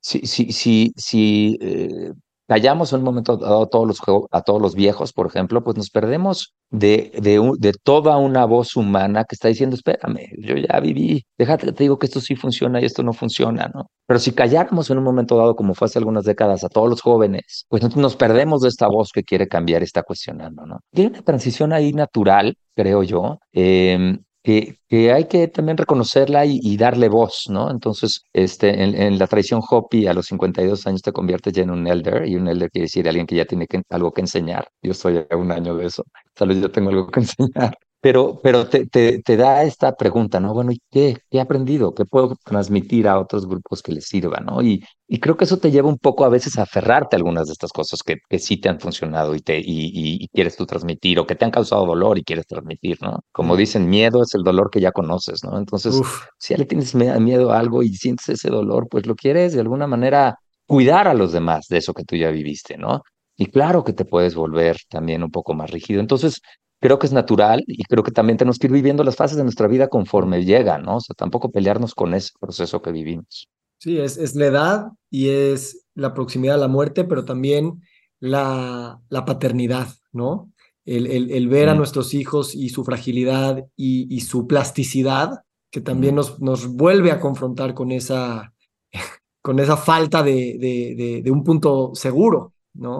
si, si, si, si eh, callamos en un momento dado a todos los, a todos los viejos, por ejemplo, pues nos perdemos de, de, de, toda una voz humana que está diciendo, espérame, yo ya viví, déjate, te digo que esto sí funciona y esto no funciona, ¿no? Pero si calláramos en un momento dado, como fue hace algunas décadas, a todos los jóvenes, pues nos perdemos de esta voz que quiere cambiar y está cuestionando, ¿no? Tiene una transición ahí natural, creo yo, eh, que, que, hay que también reconocerla y, darle voz, ¿no? Entonces, este, en, la tradición Hopi, a los 52 años te conviertes ya en un elder, y un elder quiere decir alguien que ya tiene algo que enseñar. Yo soy a un año de eso, tal vez yo tengo algo que enseñar. Pero, pero te, te, te, da esta pregunta, ¿no? Bueno, ¿y qué? ¿Qué he aprendido? ¿Qué puedo transmitir a otros grupos que les sirva, ¿no? Y, y creo que eso te lleva un poco a veces a aferrarte a algunas de estas cosas que, que sí te han funcionado y, te, y, y, quieres tú transmitir o que te han causado dolor y quieres transmitir, ¿no? Como dicen, miedo es el dolor que ya conoces, ¿no? Entonces, si ya le tienes miedo a algo y sientes ese dolor, pues lo quieres de alguna manera cuidar a los demás de eso que tú ya viviste, ¿no? Y claro que te puedes volver también un poco más rígido. Entonces, creo que es natural y creo que también tenemos que ir viviendo las fases de nuestra vida conforme llegan, ¿no? O sea, tampoco pelearnos con ese proceso que vivimos. Sí, es, es la edad y es la proximidad a la muerte, pero también la, la paternidad, ¿no? El, el, el ver a nuestros hijos y su fragilidad y, y su plasticidad, que también nos, nos vuelve a confrontar con esa, con esa falta de, de, de, un punto seguro, ¿no?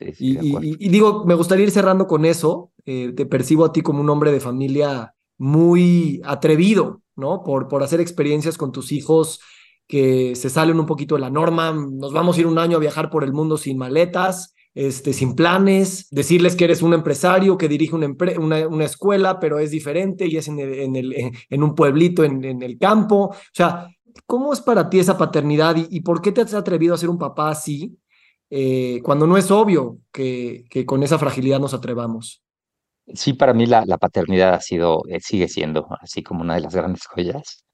Sí, sí, y, y, digo, me gustaría ir cerrando con eso, eh, te percibo a ti como un hombre de familia muy atrevido, ¿no? Por, por hacer experiencias con tus hijos que se salen un poquito de la norma. Nos vamos a ir un año a viajar por el mundo sin maletas, este, sin planes, decirles que eres un empresario que dirige una, una, escuela, pero es diferente y es en, el, en un pueblito en, en, el campo. O sea, ¿cómo es para ti esa paternidad y, por qué te has atrevido a ser un papá así eh, cuando no es obvio que, que con esa fragilidad nos atrevamos? Sí, para mí la, la paternidad ha sido, eh, sigue siendo así como una de las grandes joyas.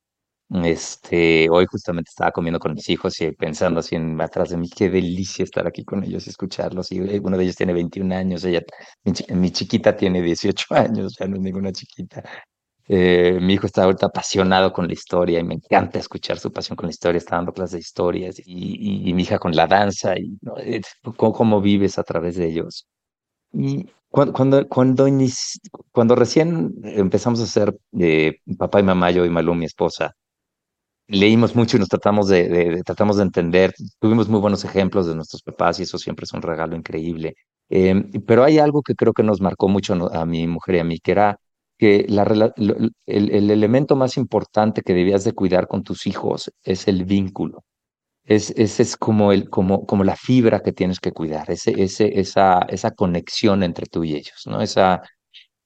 Este, hoy justamente estaba comiendo con mis hijos y pensando así en atrás de mí, qué delicia estar aquí con ellos y escucharlos. Y eh, uno de ellos tiene 21 años, ella, mi, chiquita tiene 18 años, ya no es ninguna chiquita. Eh, mi hijo está ahorita apasionado con la historia y me encanta escuchar su pasión con la historia, está dando clases de historias y, mi hija con la danza y cómo, vives a través de ellos. Y cuando, cuando, cuando, recién empezamos a ser eh, papá y mamá, yo y Malú, mi esposa, leímos mucho y nos tratamos de, tratamos de entender. Tuvimos muy buenos ejemplos de nuestros papás y eso siempre es un regalo increíble. Em, pero hay algo que creo que nos marcó mucho a mi mujer y a mí, que era que la, el, el, elemento más importante que debías de cuidar con tus hijos es el vínculo. Es, ese es como, el, como, como la fibra que tienes que cuidar, ese, ese, esa, esa conexión entre tú y ellos, ¿no? Esa,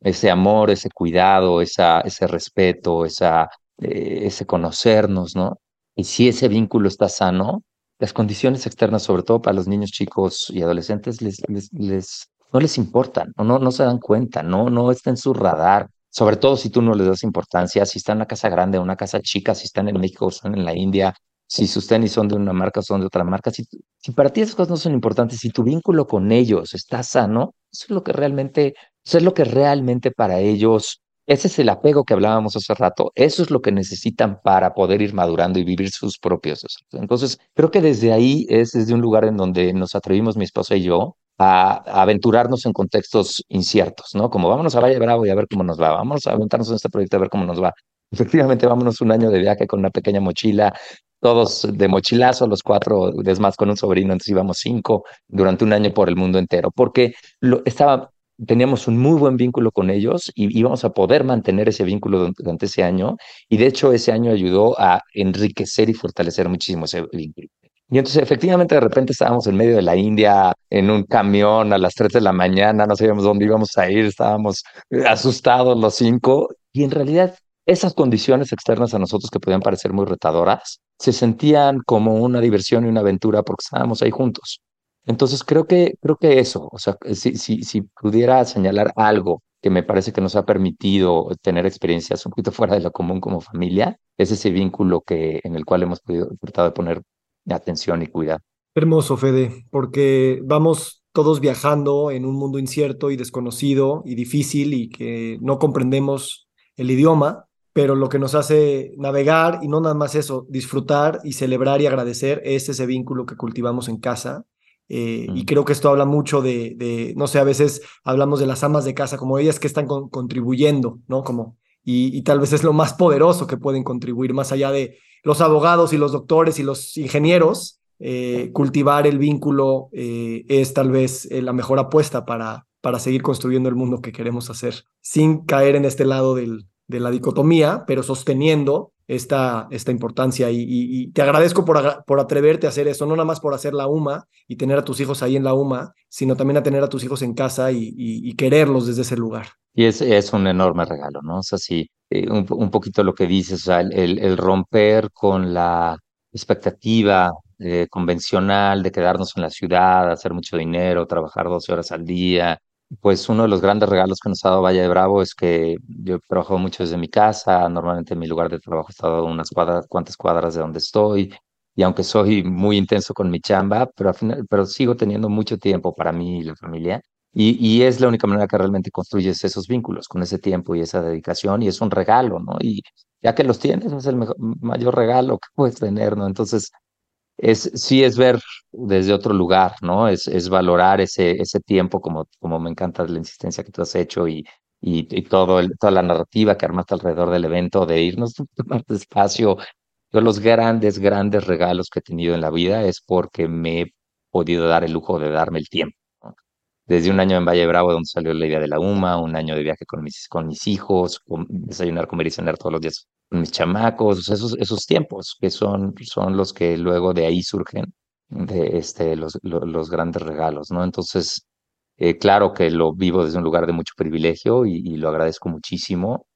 ese amor, ese cuidado, esa, ese respeto, esa, eh, ese conocernos, ¿no? Y si ese vínculo está sano, las condiciones externas, sobre todo para los niños chicos y adolescentes, les, les, les no les importan, no, no se dan cuenta, no, no está en su radar. Sobre todo si tú no les das importancia, si están en una casa grande o una casa chica, si están en México están en la India, si sus tenis son de una marca o son de otra marca, si, si para ti esas cosas no son importantes, si tu vínculo con ellos está sano, eso es lo que realmente, eso es lo que realmente para ellos ese es el apego que hablábamos hace rato. Eso es lo que necesitan para poder ir madurando y vivir sus propios. Entonces, creo que desde ahí es desde un lugar en donde nos atrevimos mi esposa y yo a, aventurarnos en contextos inciertos, ¿no? Como vámonos a Valle Bravo y a ver cómo nos va. Vamos a aventarnos en este proyecto a ver cómo nos va. Efectivamente, vámonos un año de viaje con una pequeña mochila, todos de mochilazo, los cuatro, es más, con un sobrino, entonces íbamos cinco durante un año por el mundo entero, porque lo, estaba teníamos un muy buen vínculo con ellos y íbamos a poder mantener ese vínculo durante ese año. Y de hecho ese año ayudó a enriquecer y fortalecer muchísimo ese vínculo. Y entonces efectivamente de repente estábamos en medio de la India en un camión a las 3 de la mañana, no sabíamos dónde íbamos a ir, estábamos asustados los cinco y en realidad esas condiciones externas a nosotros que podían parecer muy retadoras se sentían como una diversión y una aventura porque estábamos ahí juntos. Entonces creo que, creo que eso, o sea, si, si, si pudiera señalar algo que me parece que nos ha permitido tener experiencias un poquito fuera de lo común como familia, es ese vínculo que, en el cual hemos podido tratar de poner atención y cuidado. Hermoso, Fede, porque vamos todos viajando en un mundo incierto y desconocido y difícil y que no comprendemos el idioma, pero lo que nos hace navegar y no nada más eso, disfrutar y celebrar y agradecer es ese vínculo que cultivamos en casa eh, y mm. creo que esto habla mucho de, no sé, a veces hablamos de las amas de casa como ellas que están contribuyendo, ¿no? Como, y, tal vez es lo más poderoso que pueden contribuir, más allá de los abogados y los doctores y los ingenieros, eh, cultivar el vínculo eh, es tal vez la mejor apuesta para, para seguir construyendo el mundo que queremos hacer, sin caer en este lado del, de la dicotomía, pero sosteniendo esta, esta importancia y, te agradezco por, por atreverte a hacer eso, no nada más por hacer la UMA y tener a tus hijos ahí en la UMA, sino también a tener a tus hijos en casa y, quererlos desde ese lugar. Y es, es un enorme regalo, ¿no? O sea, sí, eh, un, poquito lo que dices, o sea, el, el romper con la expectativa eh, convencional de quedarnos en la ciudad, hacer mucho dinero, trabajar 12 horas al día, pues uno de los grandes regalos que nos ha dado Valle de Bravo es que yo he trabajado mucho desde mi casa, normalmente mi lugar de trabajo está a unas cuadras, cuantas cuadras de donde estoy, y aunque soy muy intenso con mi chamba, pero, al final, pero sigo teniendo mucho tiempo para mí y la familia, y, y es la única manera que realmente construyes esos vínculos con ese tiempo y esa dedicación, y es un regalo, ¿no? Y ya que los tienes, es el mayor regalo que puedes tener, ¿no? Entonces, es, sí es ver desde otro lugar, ¿no? Es, es valorar ese, ese tiempo, como, como me encanta la insistencia que tú has hecho y, y, todo el, toda la narrativa que armaste alrededor del evento, de irnos más despacio. Yo los grandes, grandes regalos que he tenido en la vida es porque me he podido dar el lujo de darme el tiempo. Desde un año en Valle Bravo, donde salió la idea de la UMA, un año de viaje con mis, con mis hijos, desayunar, comer y cenar todos los días mis chamacos, esos, esos tiempos que son, son los que luego de ahí surgen de este, los, los, grandes regalos, ¿no? Entonces, eh, claro que lo vivo desde un lugar de mucho privilegio y, lo agradezco muchísimo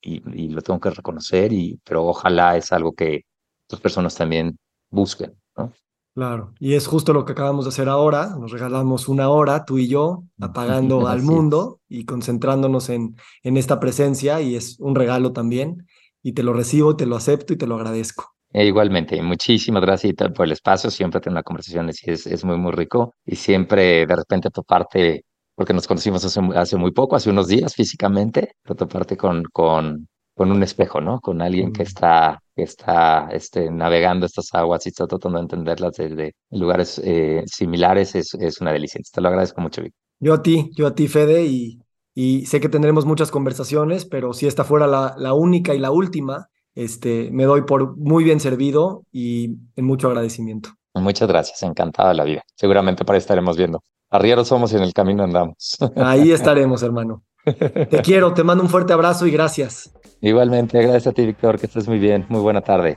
y, y, lo tengo que reconocer, y, pero ojalá es algo que otras personas también busquen, ¿no? Claro, y es justo lo que acabamos de hacer ahora. Nos regalamos una hora, tú y yo, apagando al mundo y concentrándonos en, en esta presencia, y es un regalo también. Y te lo recibo, te lo acepto y te lo agradezco. E igualmente, muchísimas gracias por el espacio. Siempre tener una conversación es, es muy, muy rico y siempre de repente toparte, porque nos conocimos hace, hace muy poco, hace unos días físicamente, pero toparte con, con, con un espejo, ¿no? Con alguien que está, que está este, navegando estas aguas y está tratando de entenderlas desde lugares eh, similares es, es una delicia. Te lo agradezco mucho, Vic. Yo a ti, yo a ti, Fede, y, y sé que tendremos muchas conversaciones, pero si esta fuera la, la única y la última, este, me doy por muy bien servido y en mucho agradecimiento. Muchas gracias, encantado de la vida. Seguramente para estaremos viendo. Arrieros somos y en el camino andamos. Ahí estaremos, hermano. Te quiero, te mando un fuerte abrazo y gracias. Igualmente, gracias a ti, Víctor, que estés muy bien. Muy buena tarde.